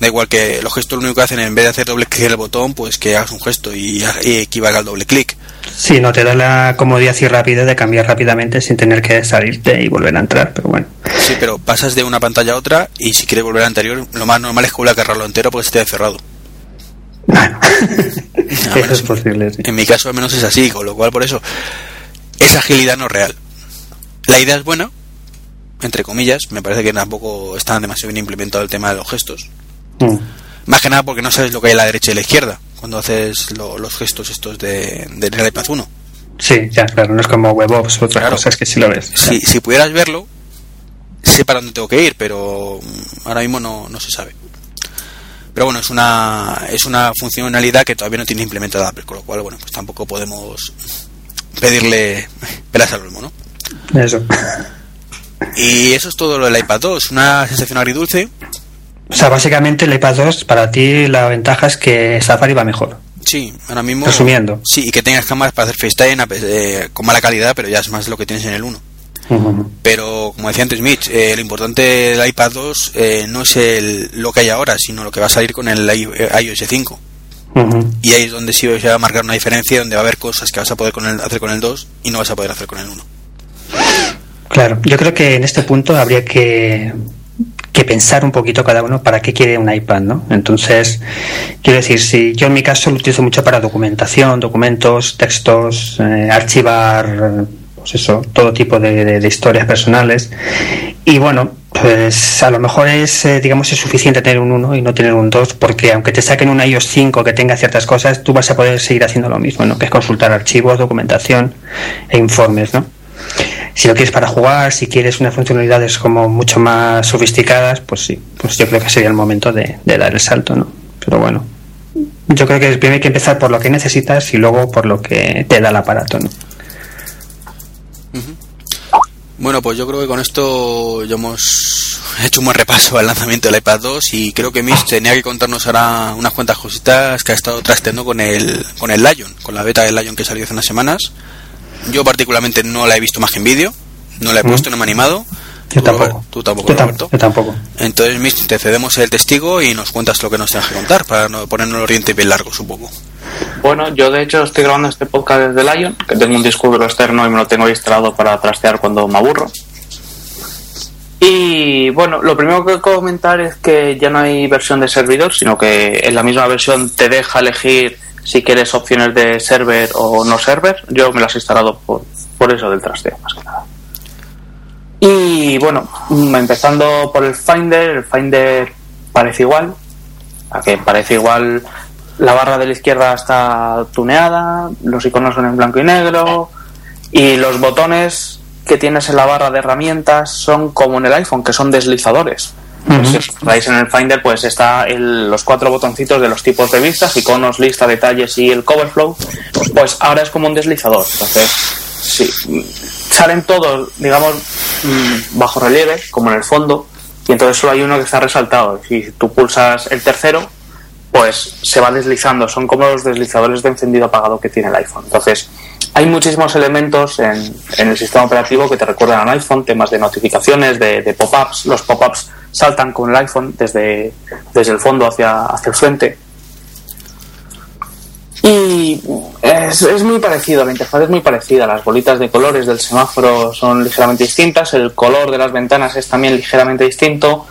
Da igual que los gestos lo único que hacen en vez de hacer doble clic en el botón, pues que hagas un gesto y, y equivalga al doble clic. Sí, no te da la comodidad y rapidez de cambiar rápidamente sin tener que salirte y volver a entrar, pero bueno. Sí, pero pasas de una pantalla a otra y si quieres volver a anterior, lo más normal es que vuelva a cargarlo entero porque esté cerrado. Bueno, eso es posible. Sí. En mi caso al menos es así, con lo cual por eso esa agilidad no es real. La idea es buena, entre comillas, me parece que tampoco está demasiado bien implementado el tema de los gestos. Mm. Más que nada porque no sabes lo que hay a la derecha y a la izquierda cuando haces lo, los gestos estos de, de el iPad 1. Sí, ya, claro, no es como WebOps o otras claro. cosas que si lo ves. Si, si, pudieras verlo, sé para dónde tengo que ir, pero ahora mismo no, no se sabe. Pero bueno, es una, es una funcionalidad que todavía no tiene implementada Apple, con lo cual, bueno, pues tampoco podemos pedirle pelas al olmo, ¿no? Eso. Y eso es todo lo del iPad 2, una sensación agridulce. O sea, básicamente el iPad 2, para ti la ventaja es que Safari va mejor. Sí, ahora mismo. Resumiendo. Sí, y que tengas cámaras para hacer FaceTime eh, con mala calidad, pero ya es más lo que tienes en el 1. Uh -huh. Pero como decía antes Mitch, eh, lo importante del iPad 2 eh, no es el, lo que hay ahora, sino lo que va a salir con el iOS 5. Uh -huh. Y ahí es donde sí se va a marcar una diferencia, donde va a haber cosas que vas a poder con el, hacer con el 2 y no vas a poder hacer con el 1. Claro, yo creo que en este punto habría que, que pensar un poquito cada uno para qué quiere un iPad, ¿no? Entonces, quiero decir, si yo en mi caso lo utilizo mucho para documentación, documentos, textos, eh, archivar, pues eso, todo tipo de, historias personales. Y bueno, pues a lo mejor es, eh, digamos, es suficiente tener un 1 y no tener un 2, porque aunque te saquen un iOS 5 que tenga ciertas cosas, tú vas a poder seguir haciendo lo mismo, ¿no? Que es consultar archivos, documentación e informes, ¿no? Si lo quieres para jugar, si quieres unas funcionalidades como mucho más sofisticadas, pues sí, pues yo creo que sería el momento de, dar el salto, ¿no? Pero bueno, yo creo que primero hay que empezar por lo que necesitas y luego por lo que te da el aparato, ¿no? Bueno, pues yo creo que con esto ya hemos hecho un buen repaso al lanzamiento del iPad 2 y creo que Mitch tenía que contarnos ahora unas cuantas cositas que ha estado trasteando con el, con el Lion, con la beta del Lion que salió hace unas semanas yo particularmente no la he visto más que en vídeo, no la he puesto, no me he animado. Yo ¿Tú, tampoco. ¿Tú tampoco, yo, Roberto? yo tampoco. Entonces, Mitch, te cedemos el testigo y nos cuentas lo que nos tengas que contar para no ponernos el oriente bien largo, supongo. Bueno, yo de hecho estoy grabando este podcast desde Lion, que tengo un disco duro externo y me lo tengo instalado para trastear cuando me aburro. Y bueno, lo primero que comentar es que ya no hay versión de servidor, sino que en la misma versión te deja elegir si quieres opciones de server o no server. Yo me las he instalado por, por eso del trasteo, más que nada. Y bueno, empezando por el Finder, el Finder parece igual, a que parece igual la barra de la izquierda está tuneada, los iconos son en blanco y negro y los botones que tienes en la barra de herramientas son como en el iPhone, que son deslizadores. Pues si os en el Finder, pues está el- los cuatro botoncitos de los tipos de vistas, iconos, lista, detalles y el cover flow. Pues ahora es como un deslizador. Entonces, sí, salen todos, digamos, mm, bajo relieve, como en el fondo, y entonces solo hay uno que está resaltado. Si tú pulsas el tercero, pues se va deslizando. Son como los deslizadores de encendido apagado que tiene el iPhone. Entonces, hay muchísimos elementos en, el sistema operativo que te recuerdan al iPhone, temas de notificaciones, de pop-ups. Los pop-ups saltan con el iPhone desde, desde el fondo hacia, hacia el frente. Y es, es muy parecido, la interfaz es muy parecida. Las bolitas de colores del semáforo son ligeramente distintas, el color de las ventanas es también ligeramente distinto.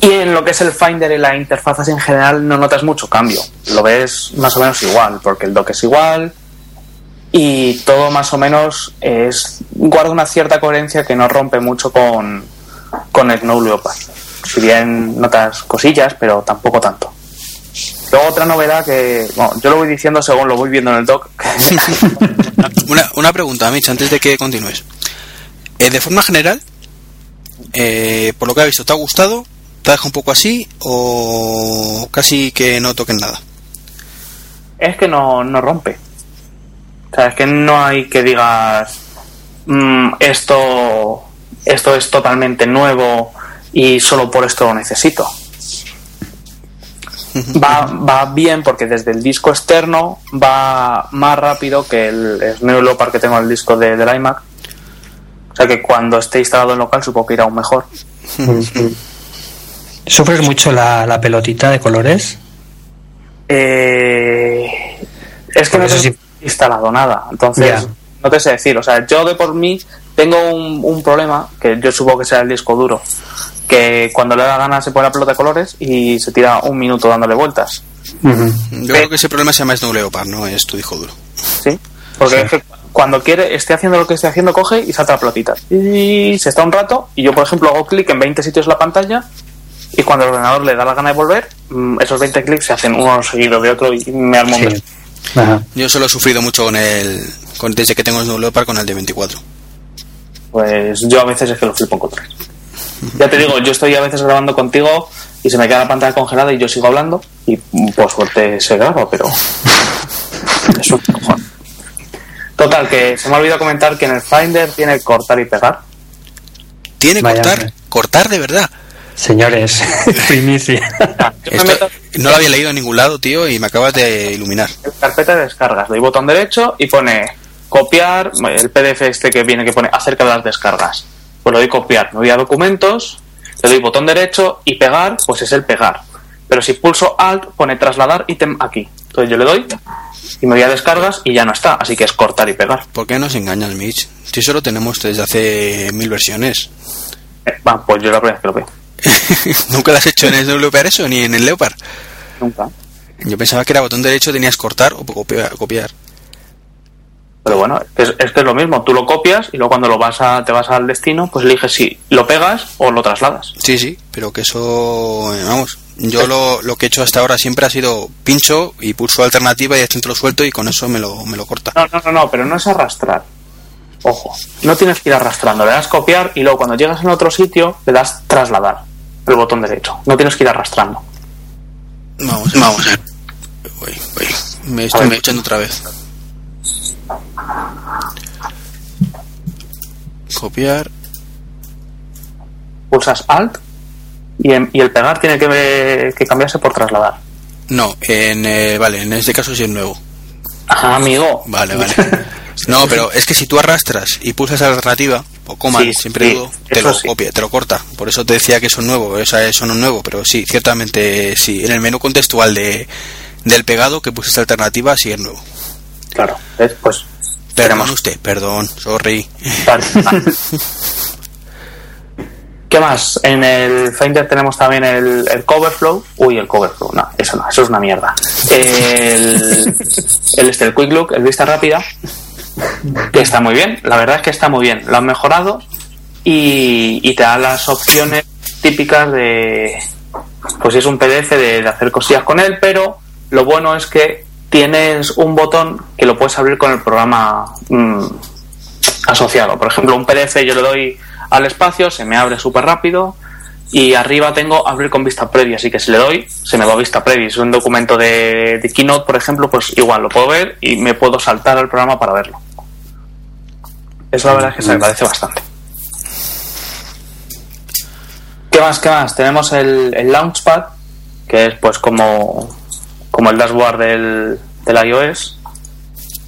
Y en lo que es el Finder y la interfaz así en general no notas mucho cambio. Lo ves más o menos igual, porque el dock es igual y todo más o menos es guarda una cierta coherencia que no rompe mucho con, con el Snow Leopard. Si bien notas cosillas, pero tampoco tanto. Luego otra novedad que bueno, yo lo voy diciendo según lo voy viendo en el dock. Una, una pregunta, Mitch, antes de que continúes. Eh, de forma general, eh, por lo que has visto, ¿te ha gustado? ¿Te ha dejado un poco así? ¿O casi que no toquen nada? es que no, no rompe. O sea, es que no hay que digas "Mm, esto, esto es totalmente nuevo y solo por esto lo necesito. Va, va bien porque desde el disco externo va más rápido que el Snow Leopard que tengo en el disco de, del iMac. O sea que cuando esté instalado en local supongo que irá aún mejor. ¿Sufres mucho la, la pelotita de colores? Eh, es que Por no tengo sí. instalado nada, entonces no te sé decir. O sea, yo de por mí tengo un, un problema que yo supongo que será el disco duro, que cuando le da gana se pone la pelota de colores y se tira un minuto dándole vueltas. Yo creo que ese problema se llama Snow Leopard, no es tu disco duro. ¿Sí? Porque es que cuando quiere, esté haciendo lo que esté haciendo, coge y salta la pelotita. Y se está un rato, y yo, por ejemplo, hago clic en 20 sitios en la pantalla, y cuando el ordenador le da la gana de volver, mm, esos 20 clics se hacen uno seguido de otro y me armo Sí. Yo solo he sufrido mucho con el. Con, desde que tengo Snow Leopard con el de 24. Pues yo a veces es que lo flipo en contra. Ya te digo, yo estoy a veces grabando contigo y se me queda la pantalla congelada y yo sigo hablando y por suerte se graba, pero es un cojón. Total, que se me ha olvidado comentar que en el Finder tiene cortar y pegar. ¿Tiene Vaya, cortar? hombre. ¿Cortar de verdad? Señores, primicia. Esto no lo había leído en ningún lado, tío, y me acabas de iluminar. en carpeta de descargas, le doy botón derecho y pone copiar, el PDF este que viene que pone acerca de las descargas. Pues le doy copiar, me voy a documentos, le doy botón derecho y pegar, pues es el pegar. Pero si pulso alt pone trasladar ítem aquí. Entonces yo le doy y me voy a descargas y ya no está, así que es cortar y pegar. ¿Por qué nos engañas, Mitch? Si eso lo tenemos desde hace mil versiones. Eh, pues yo la primera vez que lo veo. ¿Nunca lo has hecho en el Leopard eso, ni en el Leopard? Nunca. Yo pensaba que era botón derecho, tenías cortar o copiar. Pero bueno, es, es que es lo mismo, tú lo copias y luego cuando lo vas a, te vas al destino, pues eliges si lo pegas o lo trasladas. Sí, sí, pero que eso, eh, vamos, yo lo, lo que he hecho hasta ahora siempre ha sido pincho y pulso alternativa y este lo suelto y con eso me lo, me lo corta. No, no, no, no, pero no es arrastrar. Ojo, no tienes que ir arrastrando, le das copiar y luego cuando llegas en otro sitio le das trasladar el botón derecho. No tienes que ir arrastrando. Vamos, vamos a ver. Voy, voy. Me estoy ver. escuchando otra vez. Copiar. Pulsas Alt y, en- y el pegar tiene que, que cambiarse por trasladar. No, en, eh, vale, en este caso sí es nuevo. Ajá, amigo. Vale, vale. No, pero es que si tú arrastras y pulsas alternativa o Sí, siempre sí, te lo sí. copia, te lo corta. Por eso te decía que eso es nuevo, o sea, eso no es nuevo, pero sí, ciertamente sí. En el menú contextual de, del pegado que pusiste alternativa sí es nuevo. Claro, pues Perdón usted, perdón, sorry. Vale. ¿Qué más? En el Finder tenemos también el, el cover flow. Uy, el cover flow. No, eso no, eso es una mierda. El, el, este, el quick look, el vista rápida, que está muy bien. La verdad es que está muy bien. Lo han mejorado y, y te da las opciones típicas de. Pues es un PDF de, de hacer cosillas con él, pero lo bueno es que tienes un botón que lo puedes abrir con el programa mm, asociado. Por ejemplo, un PDF yo le doy al espacio, se me abre súper rápido y arriba tengo abrir con vista previa, así que si le doy, se me va a vista previa. Si es un documento de, de Keynote, por ejemplo, pues igual lo puedo ver y me puedo saltar al programa para verlo. Eso la verdad es que se agradece bastante. ¿Qué más? ¿Qué más? Tenemos el, el Launchpad, que es pues como, como el dashboard del, del iOS,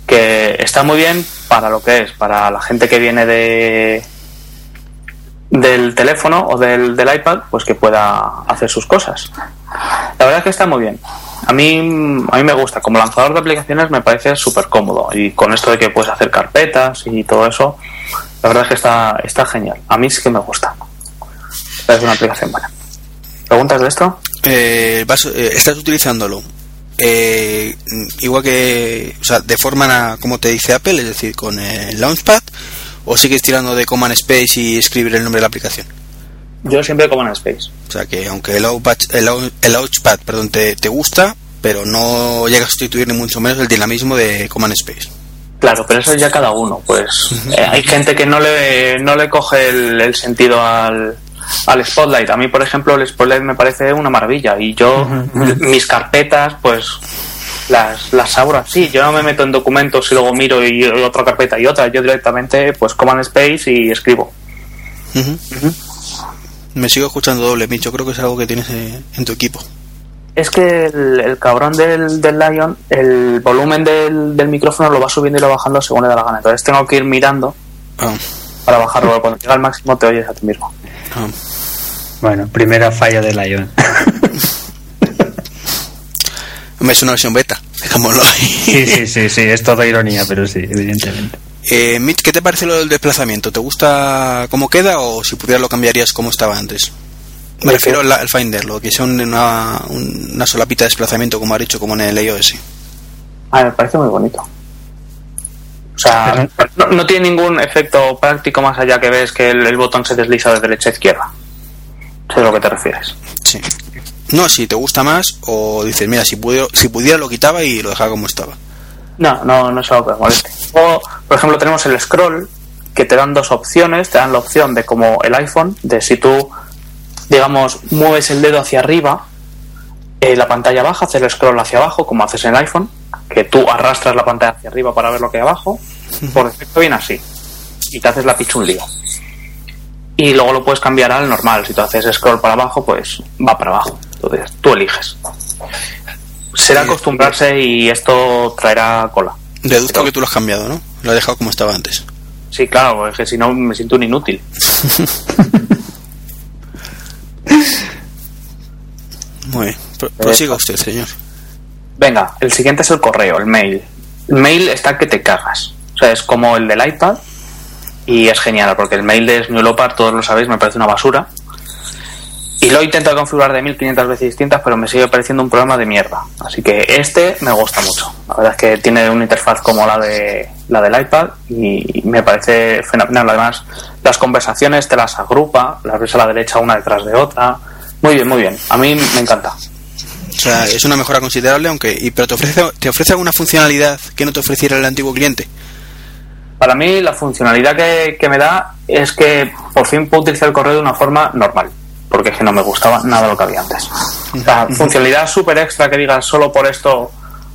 que está muy bien para lo que es, para la gente que viene de del teléfono o del, del iPad, pues que pueda hacer sus cosas. La verdad es que está muy bien. A mí, a mí me gusta. Como lanzador de aplicaciones me parece súper cómodo. Y con esto de que puedes hacer carpetas y todo eso, la verdad es que está, está genial. A mí sí que me gusta. Es una aplicación buena. ¿Preguntas de esto? Eh, vas- eh, estás utilizándolo eh, igual que, o sea, de forma como te dice Apple, es decir, con el Launchpad, o sigues tirando de Command Space y escribir el nombre de la aplicación. Yo siempre como en Space. O sea, que aunque el Launchpad, el, Lau- el Launchpad, perdón, te, te gusta, pero no llega a sustituir ni mucho menos el dinamismo de Command Space. Claro, pero eso es ya cada uno. Pues eh, hay gente que no le, no le coge el, el sentido al, al Spotlight. A mí, por ejemplo, el Spotlight me parece una maravilla. Y yo, mis carpetas, pues las, las abro así. Yo no me meto en documentos y luego miro y otra carpeta y otra. Yo directamente, pues Command Space y escribo. Me sigo escuchando doble, Mitch. Yo creo que es algo que tienes eh, en tu equipo. Es que el, el cabrón del, del Lion, el volumen del, del micrófono lo va subiendo y lo bajando según le da la gana. Entonces tengo que ir mirando Ah, para bajarlo. Cuando llega al máximo te oyes a ti mismo. Ah. Bueno, primera falla de Lion. Hombre, es una versión beta, dejámoslo ahí. sí, sí, sí, sí, es todo ironía, pero sí, evidentemente. Eh, Mitch, ¿qué te parece lo del desplazamiento? ¿Te gusta cómo queda o si pudieras lo cambiarías como estaba antes? Me ¿De refiero al, al Finder, lo que sea una, un- una solapita de desplazamiento como ha dicho como en el iOS. Ah, me parece muy bonito. O sea, no, no tiene ningún efecto práctico más allá que ves que el, el botón se desliza de derecha a izquierda. Sé a lo que te refieres. Sí. No, si te gusta más o dices, mira, si, pudiera, si pudiera lo quitaba y lo dejaba como estaba. No, no, no es algo que me moleste. O, por ejemplo, tenemos el scroll, que te dan dos opciones. Te dan la opción de como el iPhone, de si tú, digamos, mueves el dedo hacia arriba, eh, la pantalla baja, hacer el scroll hacia abajo, como haces en el iPhone, que tú arrastras la pantalla hacia arriba para ver lo que hay abajo. Por defecto viene así. Y te haces la picha un lío. Y luego lo puedes cambiar al normal. Si tú haces scroll para abajo, pues va para abajo. Entonces, tú eliges. Será acostumbrarse y esto traerá cola. Deduzco Pero- que tú lo has cambiado, ¿no? Lo has dejado como estaba antes. Sí, claro, es que si no me siento un inútil. Muy bien. Pro- Prosiga usted, señor. Venga, el siguiente es el correo, el mail. El mail está que te cagas. O sea, es como el del iPad y es genial porque el mail de Sneulopar, todos lo sabéis, me parece una basura. Y lo he intentado configurar de 1500 veces distintas, pero me sigue pareciendo un programa de mierda. Así que este me gusta mucho. La verdad es que tiene una interfaz como la de la del iPad y me parece fenomenal. Además, las conversaciones te las agrupa, las ves a la derecha una detrás de otra. Muy bien, muy bien. A mí me encanta. O sea, es una mejora considerable, aunque. Y, pero te ofrece, te ofrece alguna funcionalidad que no te ofreciera el antiguo cliente. Para mí la funcionalidad que, que me da es que por fin puedo utilizar el correo de una forma normal, porque es que no me gustaba nada lo que había antes. O sea, funcionalidad súper extra que digas solo por esto,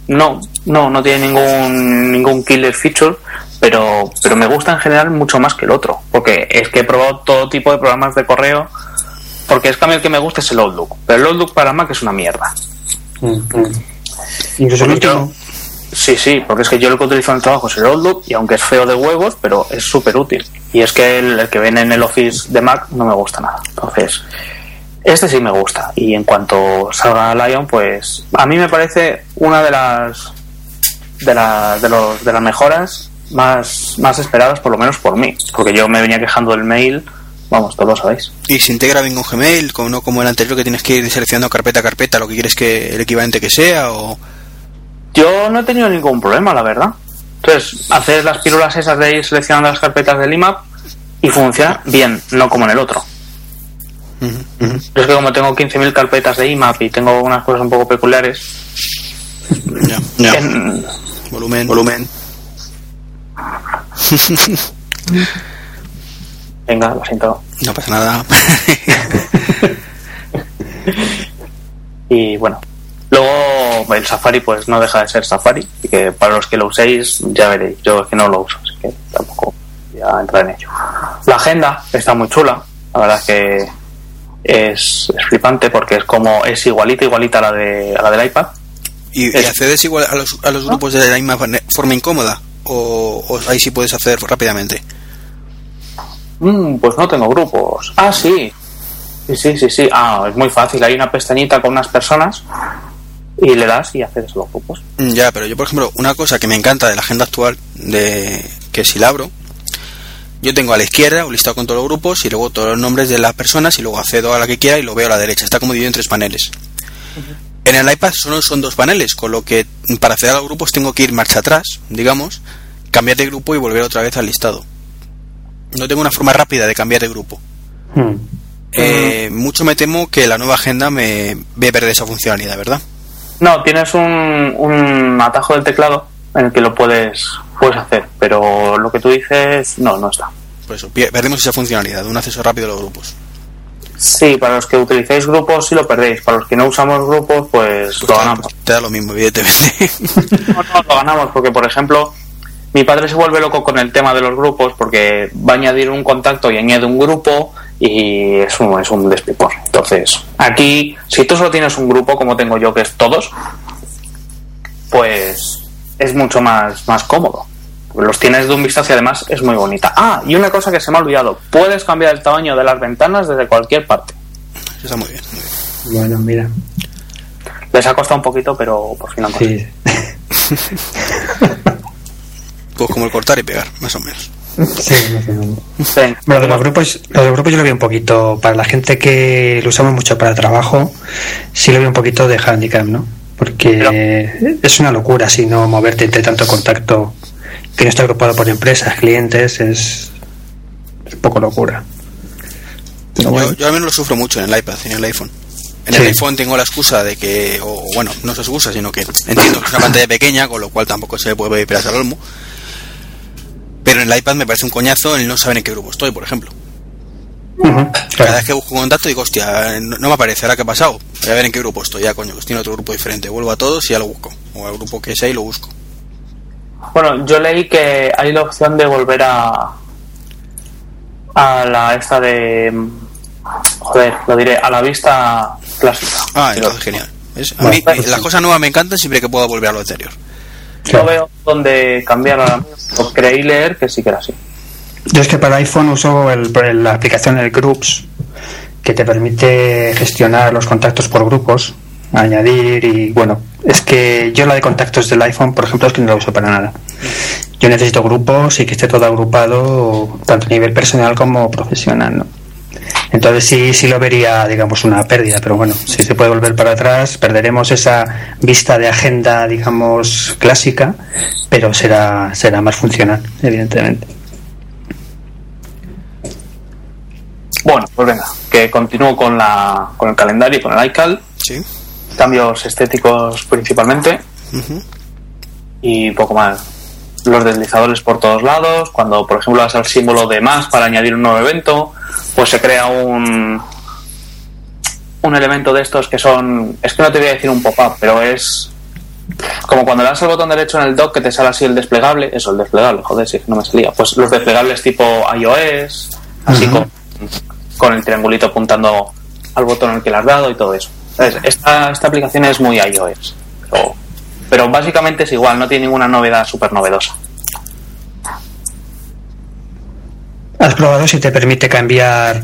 no, no, no tiene ningún, ningún killer feature, pero, pero me gusta en general mucho más que el otro, porque es que he probado todo tipo de programas de correo, porque es que a mí el que me gusta es el Outlook, pero el Outlook para Mac es una mierda. Incluso el Porque yo- último. Sí, sí, porque es que yo lo que utilizo en el trabajo es el Outlook y aunque es feo de huevos, pero es súper útil. Y es que el, el que viene en el Office de Mac no me gusta nada. Entonces, este sí me gusta. Y en cuanto salga Lion, pues a mí me parece una de las de, la- de, los, de las mejoras más, más esperadas, por lo menos por mí. Porque yo me venía quejando del mail, vamos, todos lo sabéis. Y se integra bien con Gmail, como, no como el anterior que tienes que ir seleccionando carpeta a carpeta lo que quieres que el equivalente que sea, o. Yo no he tenido ningún problema, la verdad. Entonces, hacer las pílulas esas de ir seleccionando las carpetas del IMAP y funciona bien, no como en el otro. Es que como tengo 15.000 carpetas de IMAP y tengo unas cosas un poco peculiares, Ya, ya. En- Volumen. Volumen. venga, lo siento. No pasa nada. Y bueno, luego el Safari pues no deja de ser Safari, y que para los que lo uséis ya veréis, yo es que no lo uso, así que tampoco voy a entrar en ello. La agenda está muy chula, la verdad es que es, es flipante porque es como es igualita, igualita a la, de, a la del iPad. ¿Y, y Es- accedes igual a los, a los grupos de la misma forma incómoda? ¿O, o ahí sí puedes acceder rápidamente? Mm, pues no tengo grupos. Ah, sí. Sí, sí, sí, sí. Ah, es muy fácil. Hay una pestañita con unas personas y le das y accedes a los grupos. Mm, Ya, pero yo, por ejemplo, una cosa que me encanta de la agenda actual, de que si la abro, yo tengo a la izquierda un listado con todos los grupos y luego todos los nombres de las personas y luego accedo a la que quiera y lo veo a la derecha. Está como dividido en tres paneles. En el iPad solo son dos paneles, con lo que para acceder a los grupos tengo que ir marcha atrás, digamos, cambiar de grupo y volver otra vez al listado. No tengo una forma rápida de cambiar de grupo. Hmm. Eh, mucho me temo que la nueva agenda me ve perder esa funcionalidad, ¿verdad? No, tienes un, un atajo del teclado en el que lo puedes, puedes hacer, pero lo que tú dices, no, no está. Por eso, perdemos esa funcionalidad de un acceso rápido a los grupos. Sí, para los que utilicéis grupos sí lo perdéis, para los que no usamos grupos pues lo ganamos. Te da lo mismo, evidentemente. No, no, lo ganamos porque, por ejemplo, mi padre se vuelve loco con el tema de los grupos porque va a añadir un contacto y añade un grupo y es un, es un despipor. Entonces, aquí, si tú solo tienes un grupo, como tengo yo, que es todos, pues es mucho más, más cómodo. Los tienes de un vistazo y además es muy bonita. Ah, y una cosa que se me ha olvidado, puedes cambiar el tamaño de las ventanas desde cualquier parte. Eso está muy bien. muy bien. Bueno, mira. Les ha costado un poquito, pero por fin han conseguido. Sí, Pues como el cortar y pegar, más o menos. sí, más o menos. Ven, Bueno, de los grupos, lo de los grupos yo lo veo un poquito, para la gente que lo usamos mucho para trabajo, sí lo veo un poquito de handicap, ¿no? Porque es una locura si no moverte entre tanto contacto que no está agrupado por empresas, clientes, es, es un poco locura. Pero bueno, Yo, yo al menos lo sufro mucho en el iPad, en el iPhone. En Sí. el iPhone tengo la excusa de que, o bueno, no es excusa, sino que entiendo que es una pantalla pequeña, con lo cual tampoco se puede pedir al olmo. Pero en el iPad me parece un coñazo el no saber en qué grupo estoy, por ejemplo. ujú, Cada claro. vez que busco contacto digo, hostia, no, no me aparece, ahora qué ha pasado. Voy a ver en qué grupo estoy, ya coño, pues tiene otro grupo diferente. Vuelvo a todos y ya lo busco. O al grupo que sea y lo busco. Bueno, yo leí que hay la opción de volver a a la esta de joder, lo diré, a la vista clásica. Ah, entonces genial. ¿Ves? A Bueno, mí pues las sí. cosas nuevas me encantan siempre que pueda volver a lo anterior. No veo dónde cambiar ahora mismo. Lo creí leer que sí que era así. Yo es que para iPhone uso el- la aplicación del Groups, que te permite gestionar los contactos por grupos, añadir y bueno, es que yo la de contactos del iPhone, por ejemplo, es que no la uso para nada. Yo necesito grupos y que esté todo agrupado, tanto a nivel personal como profesional, ¿no? Entonces sí, sí lo vería, digamos, una pérdida, pero bueno, si se puede volver para atrás, perderemos esa vista de agenda, digamos, clásica, pero será, será más funcional, evidentemente. Bueno, pues venga, que continúo con la con el calendario y con el iCal, Sí. cambios estéticos principalmente y poco más. Los deslizadores por todos lados, cuando por ejemplo das al símbolo de más para añadir un nuevo evento, pues se crea un un elemento de estos que son, es que no te voy a decir un pop-up, pero es como cuando le das al botón derecho en el dock que te sale así el desplegable, eso, el desplegable, joder, si no me salía. Pues los desplegables tipo iOS, así Ujú. con, con el triangulito apuntando al botón al que le has dado y todo eso. Entonces, esta, esta aplicación es muy iOS, pero, pero básicamente es igual, no tiene ninguna novedad súper novedosa. ¿Has probado si te permite cambiar?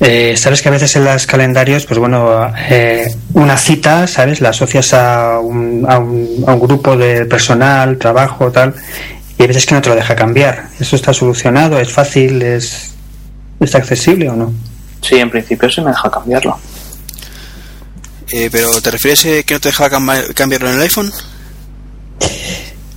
eh, Sabes que a veces en los calendarios, pues bueno, eh, una cita, ¿sabes? La asocias a un, a, un, a un grupo de personal, trabajo, tal, y hay veces que no te lo deja cambiar. ¿Eso está solucionado? ¿Es fácil? ¿Es, ¿Está accesible o no? Sí, en principio sí me deja cambiarlo. Eh, pero ¿te refieres eh, que no te dejaba cam- cambiarlo en el iPhone?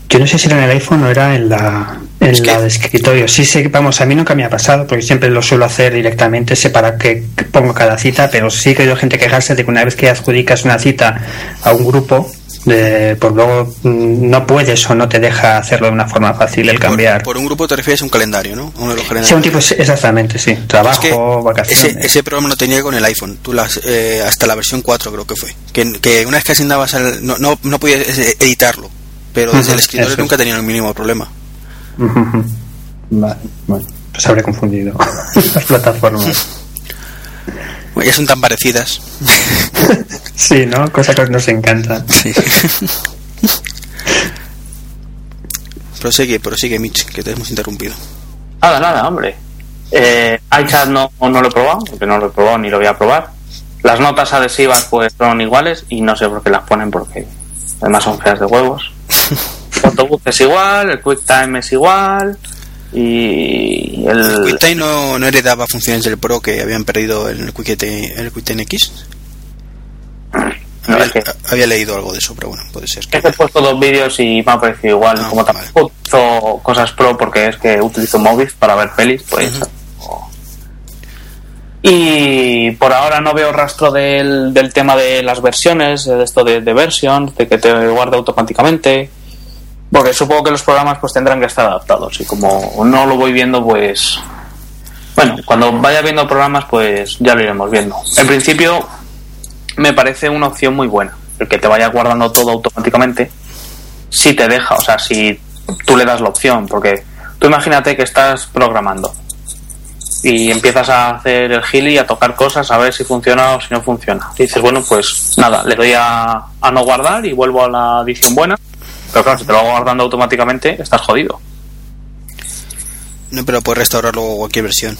Yo no sé si era en el iPhone o era en la, En Es que- la de escritorio, sí, sí, vamos, a mí nunca me ha pasado, porque siempre lo suelo hacer directamente, sé para qué pongo cada cita, pero sí que he oído gente quejarse de que una vez que adjudicas una cita a un grupo, de, pues luego mm, no puedes o no te deja hacerlo de una forma fácil el cambiar. Por, por un grupo te refieres a un calendario, ¿no? A uno de los calendarios. Sí, un tipo, exactamente, sí. Trabajo, Es que vacaciones. Ese, ese programa lo tenía con el iPhone, tú las, eh, hasta la versión 4 creo que fue. Que, que una vez que asignabas al, no, no, no podías eh, editarlo, pero desde el escritorio nunca es. tenía el mínimo problema. Vale, bueno, pues habré confundido las plataformas. Ya son tan parecidas. Sí, ¿no? Cosa que nos encanta. Sí. prosigue, prosigue, Mitch, que te hemos interrumpido. Nada, nada, hombre. Eh, iChat no, no lo he probado, porque no lo he probado ni lo voy a probar. Las notas adhesivas pues son iguales y no sé por qué las ponen porque además son feas de huevos. Photobooth es igual, el QuickTime es igual y el... QuickTime no, no heredaba funciones del Pro que habían perdido en el QuickTime, el QuickTime X. No, había, es que- había leído algo de eso, pero bueno, puede ser. Es que he puesto dos vídeos y me ha parecido igual. Ah, Como vale. tampoco utilizo cosas pro porque es que utilizo móvil para ver pelis, pues. Y por ahora no veo rastro del, del tema de las versiones, de esto de, de versions, de que te guarde automáticamente. Porque supongo que los programas pues tendrán que estar adaptados. Y como no lo voy viendo, pues. Bueno, cuando vaya viendo programas, pues ya lo iremos viendo. En principio, me parece una opción muy buena. El que te vaya guardando todo automáticamente. Si te deja, o sea, si tú le das la opción. Porque tú imagínate que estás programando y empiezas a hacer el gili a tocar cosas a ver si funciona o si no funciona. Y dices, bueno, pues nada, le doy a, a no guardar y vuelvo a la edición buena. Pero claro, si te lo hago guardando automáticamente, estás jodido. No, pero puedes restaurar luego cualquier versión.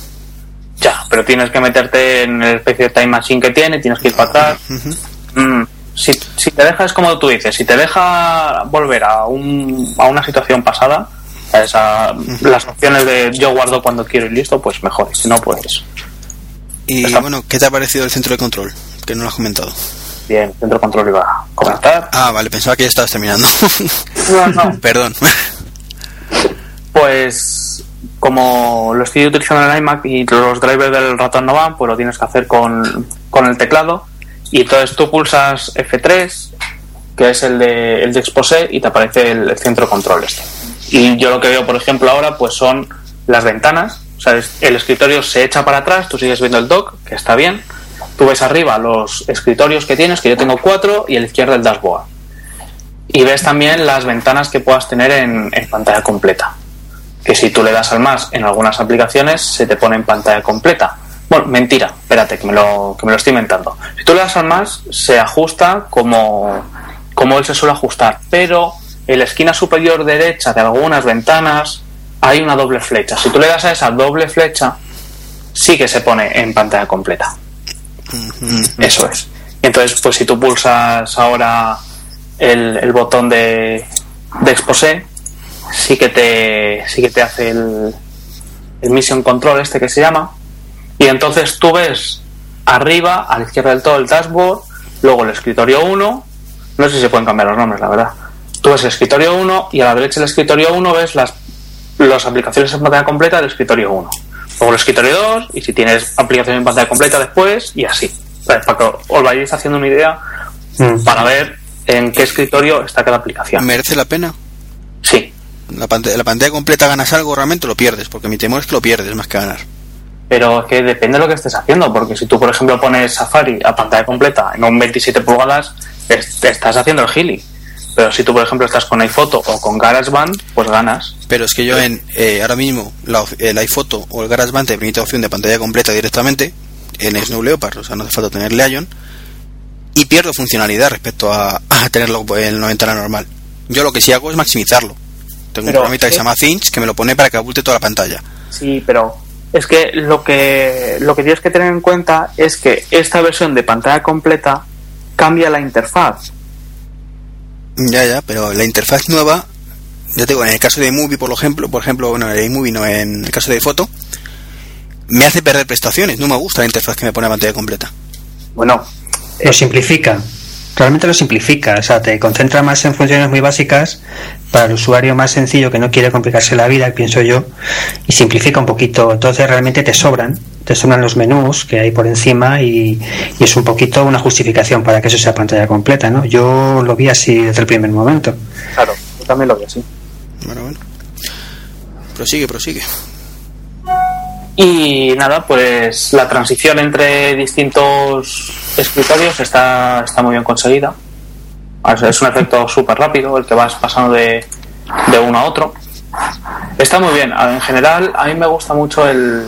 Ya, pero tienes que meterte en el especie de time machine que tiene, tienes que ir para atrás. Mm, si, si te deja, es como tú dices, si te deja volver a, un, a una situación pasada, a esa- las opciones de yo guardo cuando quiero y listo, pues mejor. Si no, pues Y Está- bueno, ¿qué te ha parecido el centro de control? Que no lo has comentado. Bien, centro control iba a comentar. Ah, vale, pensaba que ya estabas terminando. No, no, Perdón. Pues como lo estoy utilizando en el iMac y los drivers del ratón no van, pues lo tienes que hacer con, con el teclado. Y entonces tú pulsas F3, que es el de, el de Expose, y te aparece el, el centro control este. Y yo lo que veo, por ejemplo, ahora, pues son las ventanas. O sea, el escritorio se echa para atrás, tú sigues viendo el dock, que está bien. Tú ves arriba los escritorios que tienes, que yo tengo cuatro, y a la izquierda el dashboard. Y ves también las ventanas que puedas tener en, pantalla completa que si tú le das al más en algunas aplicaciones se te pone en pantalla completa. Bueno, mentira, espérate, que me lo, que me lo estoy inventando. Si tú le das al más, se ajusta como, como él se suele ajustar, pero en la esquina superior derecha de algunas ventanas hay una doble flecha. Si tú le das a esa doble flecha, sí que se pone en pantalla completa. Eso es. Entonces, pues si tú pulsas ahora el, el botón de, de Exposé, sí que te, sí que te hace el, el Mission Control este que se llama. Y entonces tú ves arriba, a la izquierda del todo, el dashboard, luego el escritorio 1, no sé si se pueden cambiar los nombres, la verdad. Tú ves el escritorio 1 y a la derecha del escritorio 1 ves las, las aplicaciones en pantalla completa del escritorio 1. Luego el escritorio 2 y si tienes aplicaciones en pantalla completa después y así. Para que os vayáis haciendo una idea Mm. para ver en qué escritorio está cada aplicación. ¿Merece la pena? Sí, La pantalla, la pantalla completa ganas algo, realmente lo pierdes, porque mi temor es que lo pierdes más que ganar. pero es que depende de lo que estés haciendo, porque si tú, por ejemplo, pones Safari a pantalla completa en un 27 pulgadas, es- te estás haciendo el gili. Pero si tú, por ejemplo, estás con iPhoto o con GarageBand, pues ganas. Pero es que yo en eh, ahora mismo la, el iPhoto o el GarageBand te permite opción de pantalla completa directamente en Snow Leopard, o sea, no hace falta tener Lion y pierdo funcionalidad respecto a, a tenerlo en una ventana normal. Yo lo que sí hago es maximizarlo. Tengo Pero un programita que se que- llama Things que me lo pone para que abulte toda la pantalla. Sí, pero es que lo que lo que tienes que tener en cuenta es que esta versión de pantalla completa cambia la interfaz. Ya, ya, pero la interfaz nueva, ya te digo, en el caso de iMovie, por ejemplo, por ejemplo, bueno, en iMovie no, en el caso de foto, me hace perder prestaciones. No me gusta la interfaz que me pone a pantalla completa. Bueno, Lo simplifica. Realmente lo simplifica, o sea, te concentra más en funciones muy básicas para el usuario más sencillo que no quiere complicarse la vida, pienso yo, y simplifica un poquito. Entonces realmente te sobran, te sobran los menús que hay por encima y, y es un poquito una justificación para que eso sea pantalla completa, ¿no? Yo lo vi así desde el primer momento. Claro, yo también lo vi así. Bueno, bueno. Prosigue, prosigue. Y nada, pues la transición entre distintos escritorios está, está muy bien conseguida. Es un efecto súper rápido el que vas pasando de, de uno a otro. Está muy bien. En general, a mí me gusta mucho el,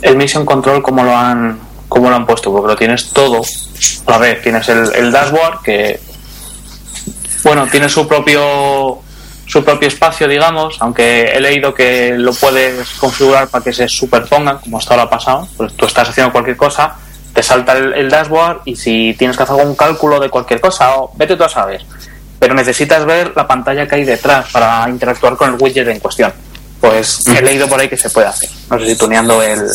el Mission Control como lo han como lo han puesto, porque lo tienes todo a la vez. Tienes el, el dashboard que, bueno, tiene su propio su propio espacio, digamos, aunque he leído que lo puedes configurar para que se superpongan, como hasta ahora ha pasado. Pues tú estás haciendo cualquier cosa, te salta el, el dashboard y si tienes que hacer algún cálculo de cualquier cosa, o vete tú a saber. Pero necesitas ver la pantalla que hay detrás para interactuar con el widget en cuestión. Pues he leído por ahí que se puede hacer. No sé si tuneando el,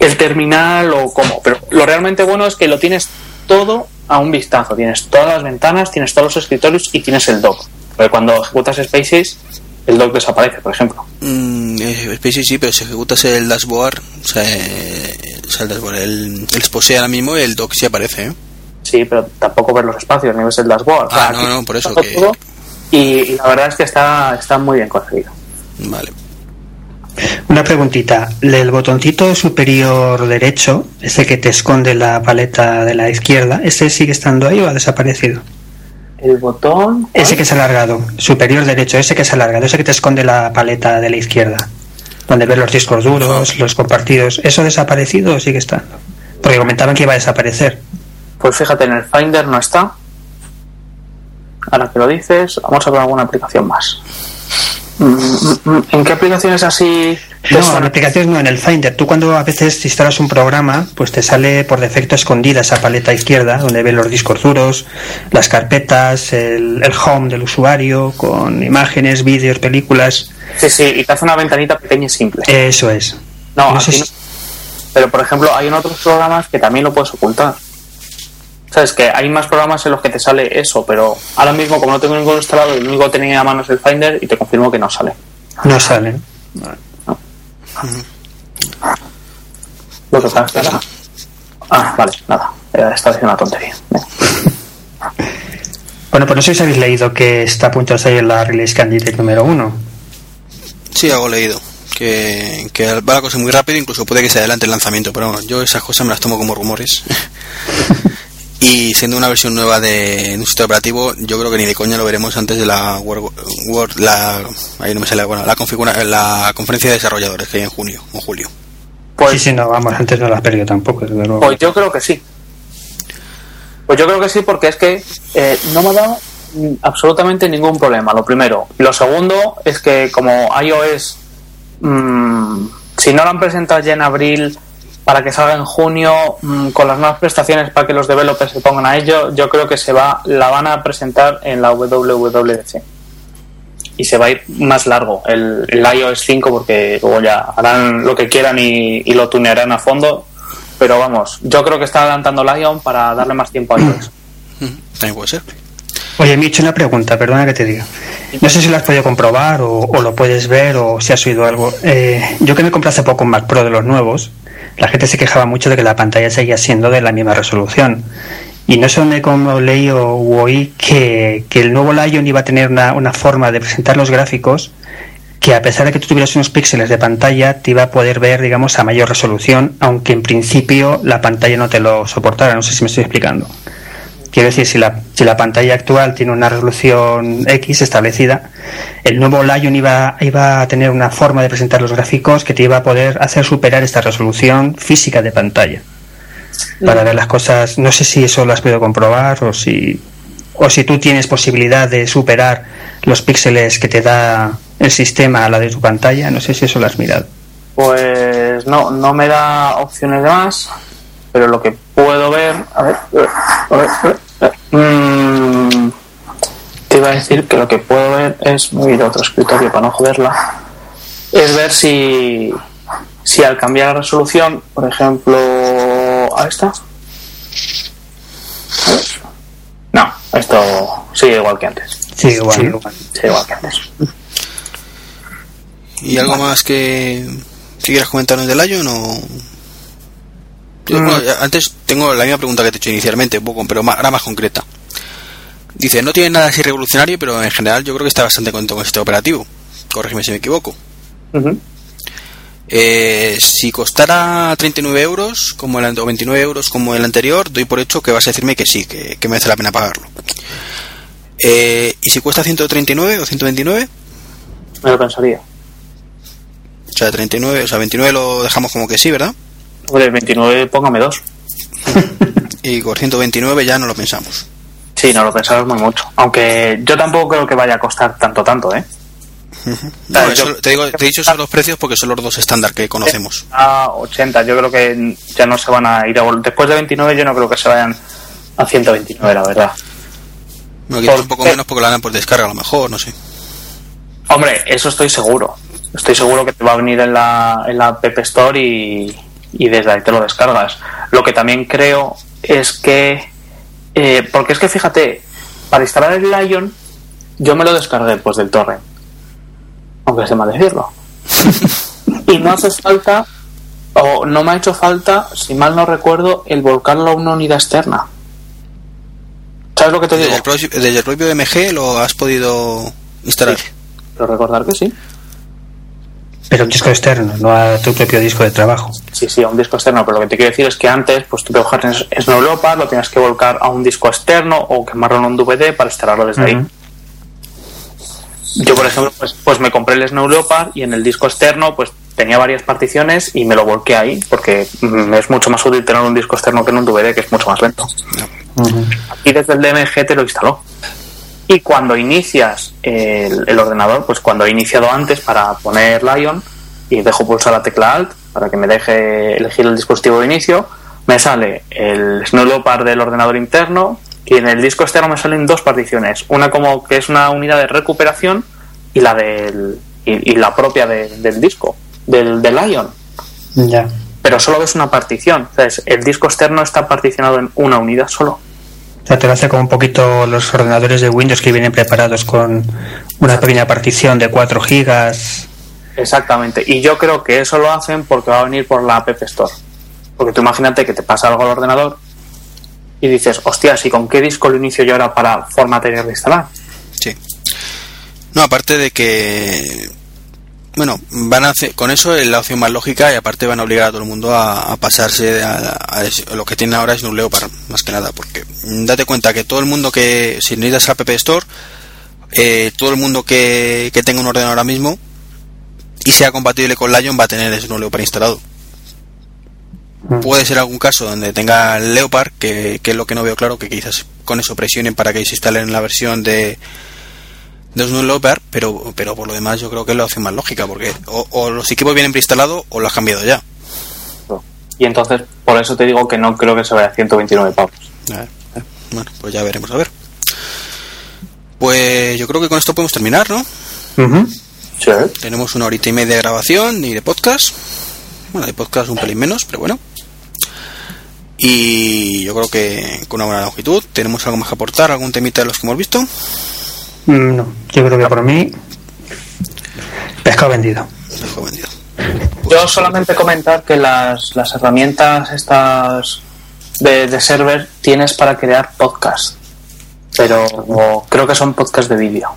el terminal o cómo. Pero lo realmente bueno es que lo tienes todo a un vistazo. Tienes todas las ventanas, tienes todos los escritorios y tienes el dock. Porque cuando ejecutas Spaces, el dock desaparece, por ejemplo. Mm, eh, Spaces sí, pero si ejecutas el dashboard, o sea, eh, o sea, el dashboard, el, el Spose ahora mismo, el dock sí aparece, ¿eh? Sí, pero tampoco ves los espacios, ni ves el dashboard. Ah, no, no, por eso está que- todo Y, y la verdad es que está, está muy bien conseguido. Vale. Una preguntita, el botoncito superior derecho, ese que te esconde la paleta de la izquierda, ¿ese sigue estando ahí o ha desaparecido? El botón. Ese que es alargado, superior derecho, ese que es alargado, ese que te esconde la paleta de la izquierda, donde ves los discos duros, los compartidos, ¿eso desaparecido o sigue estando? Porque comentaban que iba a desaparecer. Pues fíjate, en el Finder no está. Ahora que lo dices, vamos a ver alguna aplicación más. ¿En qué aplicaciones así No, en aplicaciones no, en el Finder. Tú cuando a veces instalas un programa, pues te sale por defecto escondida esa paleta izquierda, donde ves los discos duros, las carpetas, el, el home del usuario, con imágenes, vídeos, películas. Sí, sí, y te hace una ventanita pequeña y simple. Eso es. No, no aquí no. Pero por ejemplo, hay en otros programas que también lo puedes ocultar. Sabes que hay más programas en los que te sale eso, pero ahora mismo, como no tengo ninguno instalado, el único que tenía a mano es el Finder y te confirmo que no sale. No salen. Lo que pasa es que- Ah, vale, nada. Estaba haciendo una tontería. Bueno, pues no sé si habéis leído que está a punto de salir la Release Candidate número uno. Sí, algo leído. Que, que va la cosa muy rápido, incluso puede que se adelante el lanzamiento, pero bueno, yo esas cosas me las tomo como rumores. y siendo una versión nueva de un sistema operativo, yo creo que ni de coña lo veremos antes de la Word, Word- la ahí no me sale, bueno, la configura, la conferencia de desarrolladores que hay en junio o julio. Pues, sí, sí, no, vamos, antes no la has perdido tampoco, desde luego. pues yo creo que sí. Pues yo creo que sí, porque es que eh, no me ha dado absolutamente ningún problema, lo primero. Lo segundo es que como iOS, mm, si no lo han presentado ya en abril para que salga en junio, mm, con las nuevas prestaciones para que los developers se pongan a ello, yo creo que se va, la van a presentar en la WWDC. Y se va a ir más largo el, el iOS 5 porque luego ya harán lo que quieran y, y lo tunearán a fondo. Pero vamos, yo creo que está adelantando Lion para darle más tiempo a iOS. Ujú, También puede ser. Oye, me he hecho una pregunta, perdona que te diga. No sé si lo has podido comprobar o, o lo puedes ver o si has oído algo. Eh, yo que me compré hace poco un Mac Pro de los nuevos, la gente se quejaba mucho de que la pantalla seguía siendo de la misma resolución. Y no sé dónde como leí o oí que, que el nuevo Lion iba a tener una, una forma de presentar los gráficos que a pesar de que tú tuvieras unos píxeles de pantalla, te iba a poder ver, digamos, a mayor resolución, aunque en principio la pantalla no te lo soportara. No sé si me estoy explicando. Quiero decir, si la, si la pantalla actual tiene una resolución X establecida, el nuevo Lion iba, iba a tener una forma de presentar los gráficos que te iba a poder hacer superar esta resolución física de pantalla. Para ver las cosas, no sé si eso lo has podido comprobar o si, o si tú tienes posibilidad de superar los píxeles que te da el sistema a la de tu pantalla, no sé si eso lo has mirado. Pues no, no me da opciones de más, pero lo que puedo ver, a ver, a ver, a ver, a ver, mm, te iba a decir que lo que puedo ver es, me voy a ir a otro escritorio para no joderla, es ver si, si al cambiar la resolución, por ejemplo, a esta, a ver, Esto sigue igual que antes. Sí, igual. Sigue igual, sigue igual que antes. ¿Y algo más que, que quieras comentarnos del Lion o...? Bueno, ya- antes tengo la misma pregunta que te he hecho inicialmente, un poco, pero más, ahora más concreta. Dice, no tiene nada así revolucionario, pero en general yo creo que está bastante contento con este operativo. Corrígeme si me equivoco. Ujú. Eh, si costara 39 euros como el, o 29 euros como el anterior, doy por hecho que vas a decirme que sí, que, que merece la pena pagarlo. Eh, ¿Y si cuesta 139 o 129? Me lo pensaría. O sea, 39, o sea, 29 lo dejamos como que sí, ¿verdad? Hombre, 29, póngame dos. Y con 129 ya no lo pensamos. Sí, no lo pensamos muy mucho. Aunque yo tampoco creo que vaya a costar tanto, tanto, ¿eh? No, eso- yo- te, digo, te he dicho esos dos precios porque son los dos estándar que conocemos. A 80, yo creo que ya no se van a ir a Después de 29, yo no creo que se vayan a 129, la verdad. Bueno, quizás ¿Por un poco menos porque lo harán por descarga a lo mejor, no sé. Hombre, eso estoy seguro. Estoy seguro que te va a venir en la, en la App Store y, y desde ahí te lo descargas. Lo que también creo es que. eh, porque es que fíjate, para instalar el Lion, yo me lo descargué pues del torrent. Aunque se mal decirlo. y no hace falta, o no me ha hecho falta, si mal no recuerdo, el volcarlo a una unidad externa. ¿Sabes lo que te digo? Desde el, propio- desde el propio MG lo has podido instalar. Sí. Pero recordar que sí. Pero un disco externo, no a tu propio disco de trabajo. Sí, sí, a un disco externo, pero lo que te quiero decir es que antes, pues tú te bajas en Snow Leopard, lo tienes que volcar a un disco externo o quemarlo en un DVD para instalarlo desde ahí. Yo, por ejemplo, pues, pues me compré el Snow Leopard y en el disco externo, pues tenía varias particiones y me lo volqué ahí, porque mm, es mucho más útil tener un disco externo que en un DVD, que es mucho más lento. Ujú. Y desde el DMG te lo instaló. Y cuando inicias el, el ordenador, pues cuando he iniciado antes para poner Lion y dejo pulsar la tecla Alt para que me deje elegir el dispositivo de inicio, me sale el Snow Leopard del ordenador interno y en el disco externo me salen dos particiones. Una como que es una unidad de recuperación y la del y, y la propia de- del disco, del, del Lion. Ya. Pero solo ves una partición. Entonces, el disco externo está particionado en una unidad solo. O sea, te lo hace como un poquito los ordenadores de Windows que vienen preparados con una pequeña partición de 4 gigas. Exactamente. Y yo creo que eso lo hacen porque va a venir por la App Store. Porque tú imagínate que te pasa algo al ordenador y dices, hostias, ¿y con qué disco lo inicio yo ahora para formatear y reinstalar? Sí. No, aparte de que. Bueno, van a hacer, con eso es la opción más lógica y aparte van a obligar a todo el mundo a, a pasarse a, a- a lo que tienen ahora es un Leopard, más que nada, porque date cuenta que todo el mundo que, si necesitas App Store, eh, todo el mundo que, que tenga un ordenador ahora mismo y sea compatible con Lion va a tener ese Leopard instalado. Mm. Puede ser algún caso donde tenga Leopard, que, que es lo que no veo claro, que quizás con eso presionen para que se instale en la versión de, de Snow Leopard, pero, pero por lo demás yo creo que es la opción más lógica, porque o, o los equipos vienen preinstalados o lo has cambiado ya. Y entonces, por eso te digo que no creo que se vaya a 129 pavos. A ver, Bueno, pues ya veremos, a ver. Pues yo creo que con esto podemos terminar, ¿no? Sí. Tenemos una horita y media de grabación y de podcast. Bueno, de podcast un pelín menos, pero bueno. Y yo creo que con una buena longitud. ¿Tenemos algo más que aportar? ¿Algún temita de los que hemos visto? Mm, No, yo creo que por mí. Pescado vendido. Vendido. Yo solamente comentar que las, las herramientas estas de, de server tienes para crear podcast. Pero o creo que son podcast de vídeo.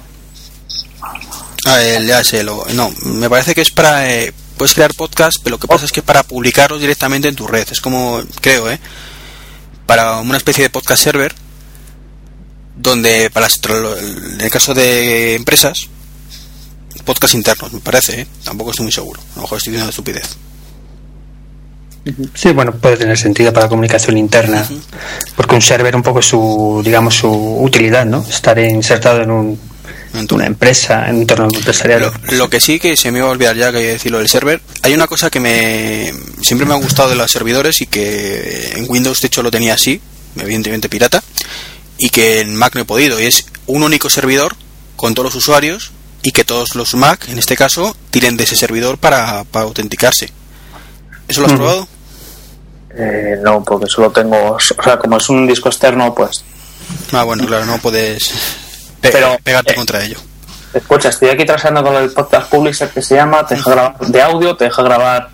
Ah, el, ya sé, lo, no, me parece que es para... eh, puedes crear podcast, pero lo que pasa es que es para publicarlos directamente en tu red. Es como, creo, ¿eh? Para una especie de podcast server, donde para las- en el caso de empresas, podcast internos, me parece, ¿eh? Tampoco estoy muy seguro. A lo mejor estoy diciendo estupidez. Sí, bueno, puede tener sentido para comunicación interna. Porque un server un poco su, digamos, su utilidad, ¿no? Estar insertado en un, En tu- una empresa, en un entorno empresarial. Lo, lo que sí que se me iba a olvidar ya que decirlo del server, hay una cosa que me siempre me ha gustado de los servidores y que en Windows de hecho lo tenía así, evidentemente pirata, y que en Mac no he podido, y es un único servidor con todos los usuarios y que todos los Mac, en este caso, tiren de ese servidor para, para autenticarse. ¿Eso lo has probado? Eh, no, porque solo tengo. O sea, como es un disco externo, pues Ah, bueno, claro, no puedes pe- Pero, pegarte eh, contra ello. Escucha, estoy aquí trabajando con el podcast publisher que se llama, te deja grabar de audio, te deja grabar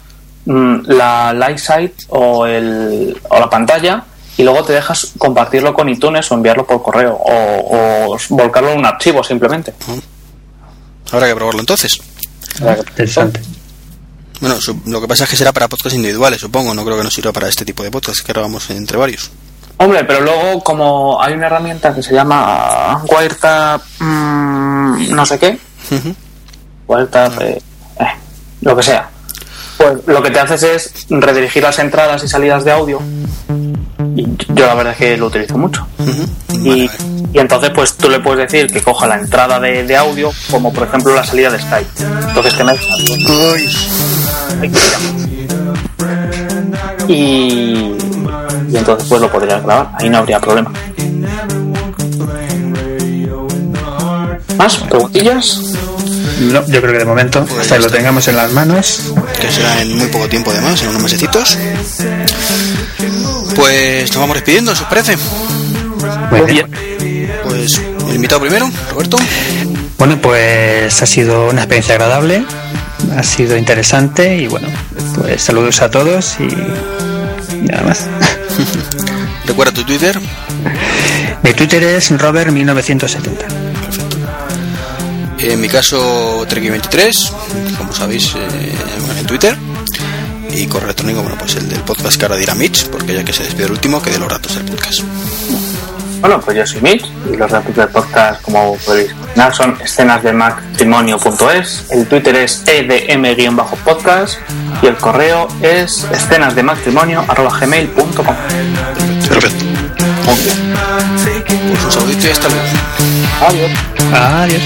mm, la live site o, el, o la pantalla y luego te dejas compartirlo con iTunes o enviarlo por correo o, o volcarlo en un archivo simplemente. Habrá que probarlo entonces. Interesante. Bueno, su- lo que pasa es que será para podcasts individuales, supongo. No creo que nos sirva para este tipo de podcasts que grabamos entre varios. Hombre, pero luego como hay una herramienta que se llama Wiretap mm, no sé qué, Ujú. Wiretap, eh, eh, lo que sea, pues lo que te haces es redirigir las entradas y salidas de audio. Y yo la verdad es que lo utilizo mucho. Y, y entonces pues tú le puedes decir que coja la entrada de, de audio como por ejemplo la salida de Skype. Entonces que me y, y entonces pues lo podrías grabar, ahí no habría problema. ¿Más? ¿Preguntillas? No, yo creo que de momento, Pues hasta que lo tengamos en las manos, que será en muy poco tiempo además, en unos mesecitos. Pues nos vamos despidiendo, ¿os parece? muy Muy bien. Pues el invitado primero, Roberto. Bueno, pues ha sido una experiencia agradable, ha sido interesante y bueno, pues saludos a todos y, y nada más. Recuerda tu Twitter. Mi Twitter es Robert1970. En mi caso, Treki23, como sabéis, eh, en Twitter. Y correo electrónico, bueno, pues el del podcast que ahora dirá Mitch, porque ya que se despide el último, que de los ratos del podcast. Bueno, pues yo soy Mitch y los datos del podcast, como podéis imaginar, son escenas de matrimonio.es. El Twitter es edm-podcast y el correo es escenas de matrimonio.gmail.com. Perfecto. Pues un saludito y hasta luego. Adiós. Adiós.